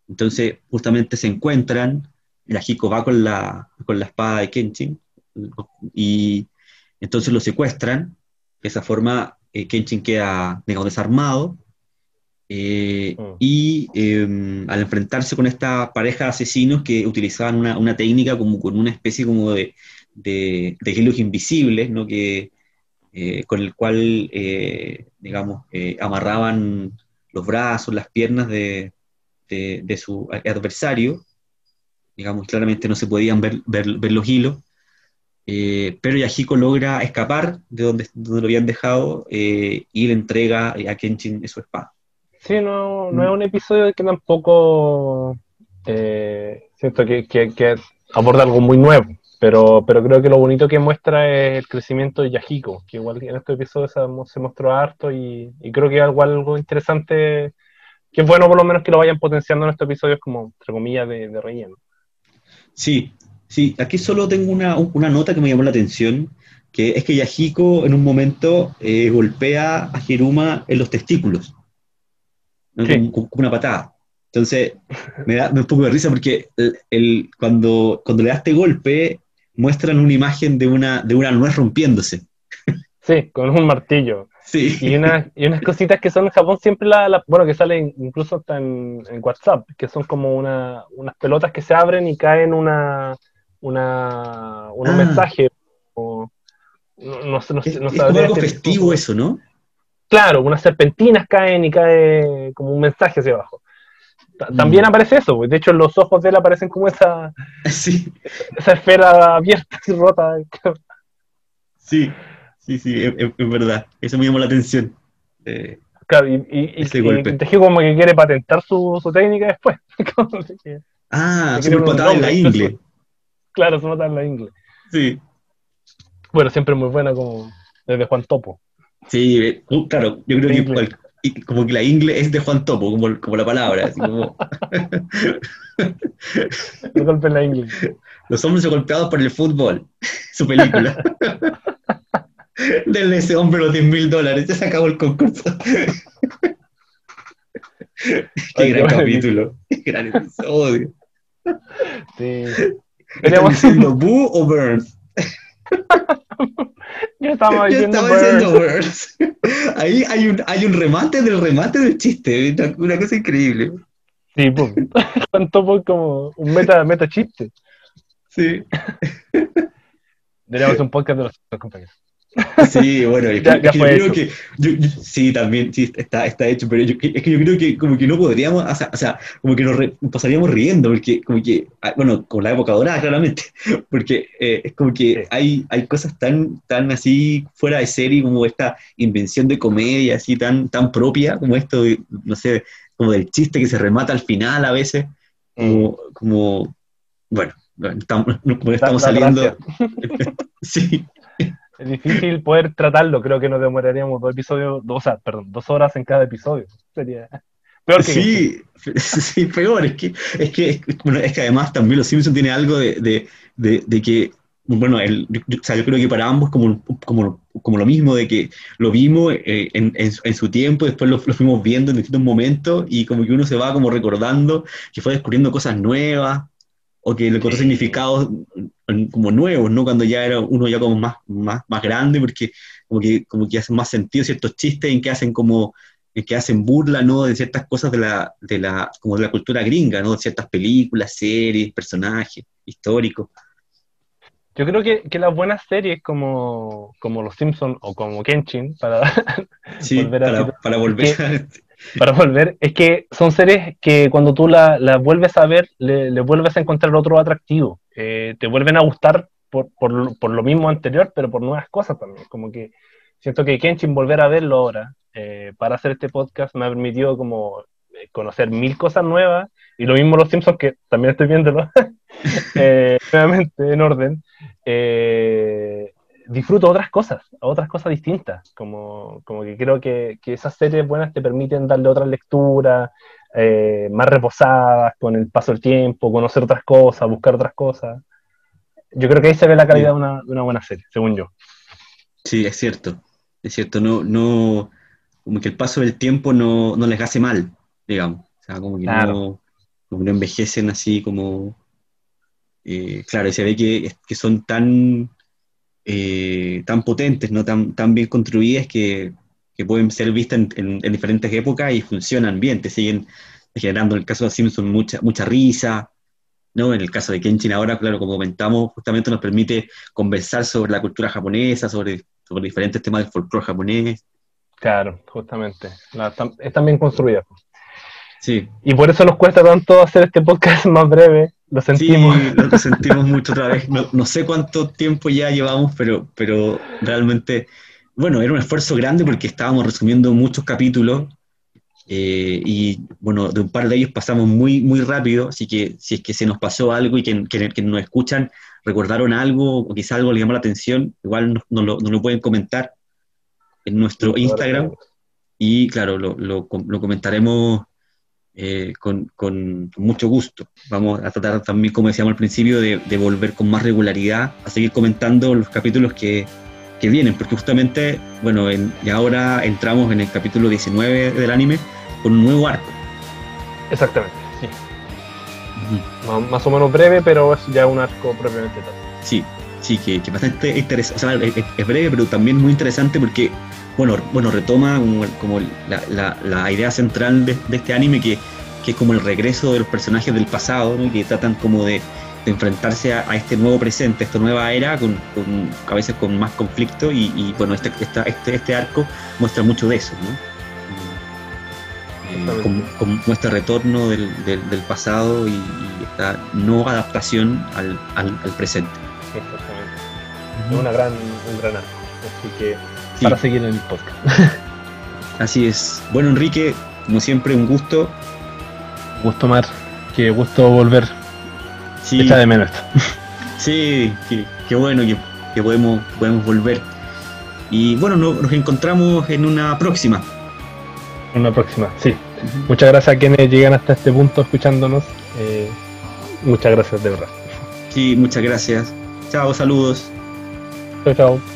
entonces justamente se encuentran, Yahiko va con la, con la espada de Kenshin, y entonces lo secuestran. De esa forma, eh, Kenshin queda desarmado. Eh, mm. Y em, al enfrentarse con esta pareja de asesinos que utilizaban una, técnica como con una especie como de, de, hilos invisibles, ¿no? que, eh, con el cual, digamos, amarraban los brazos, las piernas de, de, su adversario, digamos, claramente no se podían ver, ver, ver los hilos, eh, pero Yahiko logra escapar de donde, donde lo habían dejado eh, y le entrega a Kenshin su espada. Sí, no, no es un episodio que tampoco eh, siento que, que, aborda algo muy nuevo, pero, pero creo que lo bonito que muestra es el crecimiento de Yahiko, que igual en este episodio se, mostró harto y, creo que es algo, algo interesante, que es bueno por lo menos que lo vayan potenciando en estos episodios como, entre comillas, de, de relleno. Sí, Sí, aquí solo tengo una, nota que me llamó la atención, que es que Yahiko en un momento eh, golpea a Hiruma en los testículos, como, una patada. Entonces, me da un poco de risa porque el, cuando, cuando le da este golpe, muestran una imagen de una, de una nuez rompiéndose. Sí, con un martillo. Sí. Y, y unas cositas que son en Japón siempre, la, bueno, que salen incluso hasta en, WhatsApp, que son como una, unas pelotas que se abren y caen una, una, un ah. mensaje. no, no, es, algo festivo eso, ¿no? Claro, unas serpentinas caen y cae como un mensaje hacia abajo. Mm. También aparece eso, de hecho los ojos de él aparecen como esa, *laughs* esa esfera abierta y rota. *laughs* Sí, sí, sí, es, verdad. Eso me llamó la atención. Eh, claro, y, y, y, como que quiere patentar su, su técnica después. *laughs* ah, su patada en la ingle. Claro, se nota en la ingle. Sí. Bueno, siempre muy buena como desde Juan Topo. Sí, uh, claro, yo creo que como que la ingle es de Juan Topo, como, como la palabra. Así como... *laughs* el golpe en la ingle. *laughs* Los hombres son golpeados por el fútbol, *laughs* su película. Denle a ese hombre los 10 mil dólares, ya se acabó el concurso. qué gran capítulo, qué gran episodio. Sí. ¿Estamos diciendo Boo o Burns? *laughs* Yo estaba diciendo, Burns. Ahí hay un, hay un remate del remate del chiste, una, cosa increíble. Sí, pues, *laughs* tanto como un meta, meta chiste. Sí. Deberíamos un podcast de los compañeros. Sí, bueno, ya, yo creo que sí, también sí, está, está hecho, pero es que yo creo que como que no podríamos, o sea, como que nos, pasaríamos riendo, porque como que, ah, bueno, con la época dorada, claramente, *laughs* porque eh, es como que hay, hay cosas tan, tan así fuera de serie, como esta invención de comedia así tan, tan propia, como esto, no sé, como del chiste que se remata al final a veces, como, mm. como bueno, estamos, estamos saliendo. *laughs* sí. Es difícil poder tratarlo, creo que nos demoraríamos dos episodios, dos, perdón, dos horas en cada episodio. *laughs* Sería peor que Sí, *laughs* sí, peor. Es que, es que, bueno, es que además también Los Simpsons tiene algo de, de, de, que, bueno, el, o sea, yo creo que para ambos como, como, como lo mismo, de que lo vimos eh, en, en, su tiempo, después lo, lo, fuimos viendo en distintos momentos y como que uno se va como recordando que fue descubriendo cosas nuevas, o que le encontró significados como nuevos, ¿no? Cuando ya era uno ya como más, más, más grande, porque como que, como que hacen más sentido ciertos chistes en que hacen como, en que hacen burla, ¿no? De ciertas cosas de la, de la, como de la cultura gringa, ¿no? De ciertas películas, series, personajes históricos. Yo creo que, que las buenas series como, como Los Simpsons o como Kenshin, para, *laughs* volver a para, volver a para volver, es que son series que cuando tú las la vuelves a ver, le, vuelves a encontrar otro atractivo. Eh, te vuelven a gustar por, por, lo mismo anterior, pero por nuevas cosas también. Como que siento que Kenshin volver a verlo ahora eh, para hacer este podcast me ha permitido como eh, conocer mil cosas nuevas y lo mismo los Simpsons que también estoy viéndolo *laughs* nuevamente en orden disfruto otras cosas, otras cosas distintas, como, como que creo que, que, esas series buenas te permiten darle otra lectura, eh, más reposadas, con el paso del tiempo, conocer otras cosas, buscar otras cosas. Yo creo que ahí se ve la calidad de, una, de, una, buena serie, según yo. Sí, es cierto, es cierto, no, no, como que el paso del tiempo no, no les hace mal, digamos, o sea, como que, no, como no envejecen así como... Eh, claro, se ve que, que son tan eh, tan potentes, ¿no? tan, tan bien construidas que, que pueden ser vistas en, en, diferentes épocas y funcionan bien, te siguen generando en el caso de Simpson mucha, mucha risa, ¿no? En el caso de Kenshin ahora, claro, como comentamos, justamente nos permite conversar sobre la cultura japonesa, sobre, sobre diferentes temas del folclore japonés. Claro, justamente. están bien construidas. Sí. Y por eso nos cuesta tanto hacer este podcast *laughs* más breve, lo sentimos. Sí, lo sentimos *laughs* mucho otra vez. No, sé cuánto tiempo ya llevamos, pero, pero realmente, bueno, era un esfuerzo grande porque estábamos resumiendo muchos capítulos eh, y, bueno, de un par de ellos pasamos muy, muy rápido, así que si es que se nos pasó algo y que, que, nos escuchan recordaron algo o quizá algo les llamó la atención, igual nos, lo, lo, pueden comentar en nuestro Instagram y, claro, lo, lo, lo comentaremos eh, con, con, mucho gusto. Vamos a tratar también, como decíamos al principio, de, volver con más regularidad a seguir comentando los capítulos que, que vienen, porque justamente, bueno, y ahora entramos en el capítulo 19 del anime con un nuevo arco. Exactamente, sí. más, o menos breve, pero es ya un arco propiamente tal. Sí, sí, que, que bastante interesante, o sea, es, breve, pero también muy interesante porque bueno, bueno retoma como, la, la, idea central de, este anime, que, que, es como el regreso de los personajes del pasado, ¿no? que tratan como de, de enfrentarse a, este nuevo presente, esta nueva era, con, con a veces con más conflicto, y, y bueno, este, este, este arco muestra mucho de eso, ¿no? Eh, con, nuestro retorno del, del, pasado y, esta no adaptación al, al, presente. Exactamente. Es una gran, un gran arco. Así que para seguir en el podcast. *laughs* Así es. Bueno, Enrique, como siempre, un gusto. Gusto, Mar. Qué gusto volver. Sí. Echa de menos *laughs* Sí, qué, bueno que, podemos, podemos volver. Y bueno, nos encontramos en una próxima. En una próxima, sí. Muchas gracias a quienes llegan hasta este punto escuchándonos. Eh, muchas gracias, de verdad. Sí, muchas gracias. Chao, saludos. Chao, chao.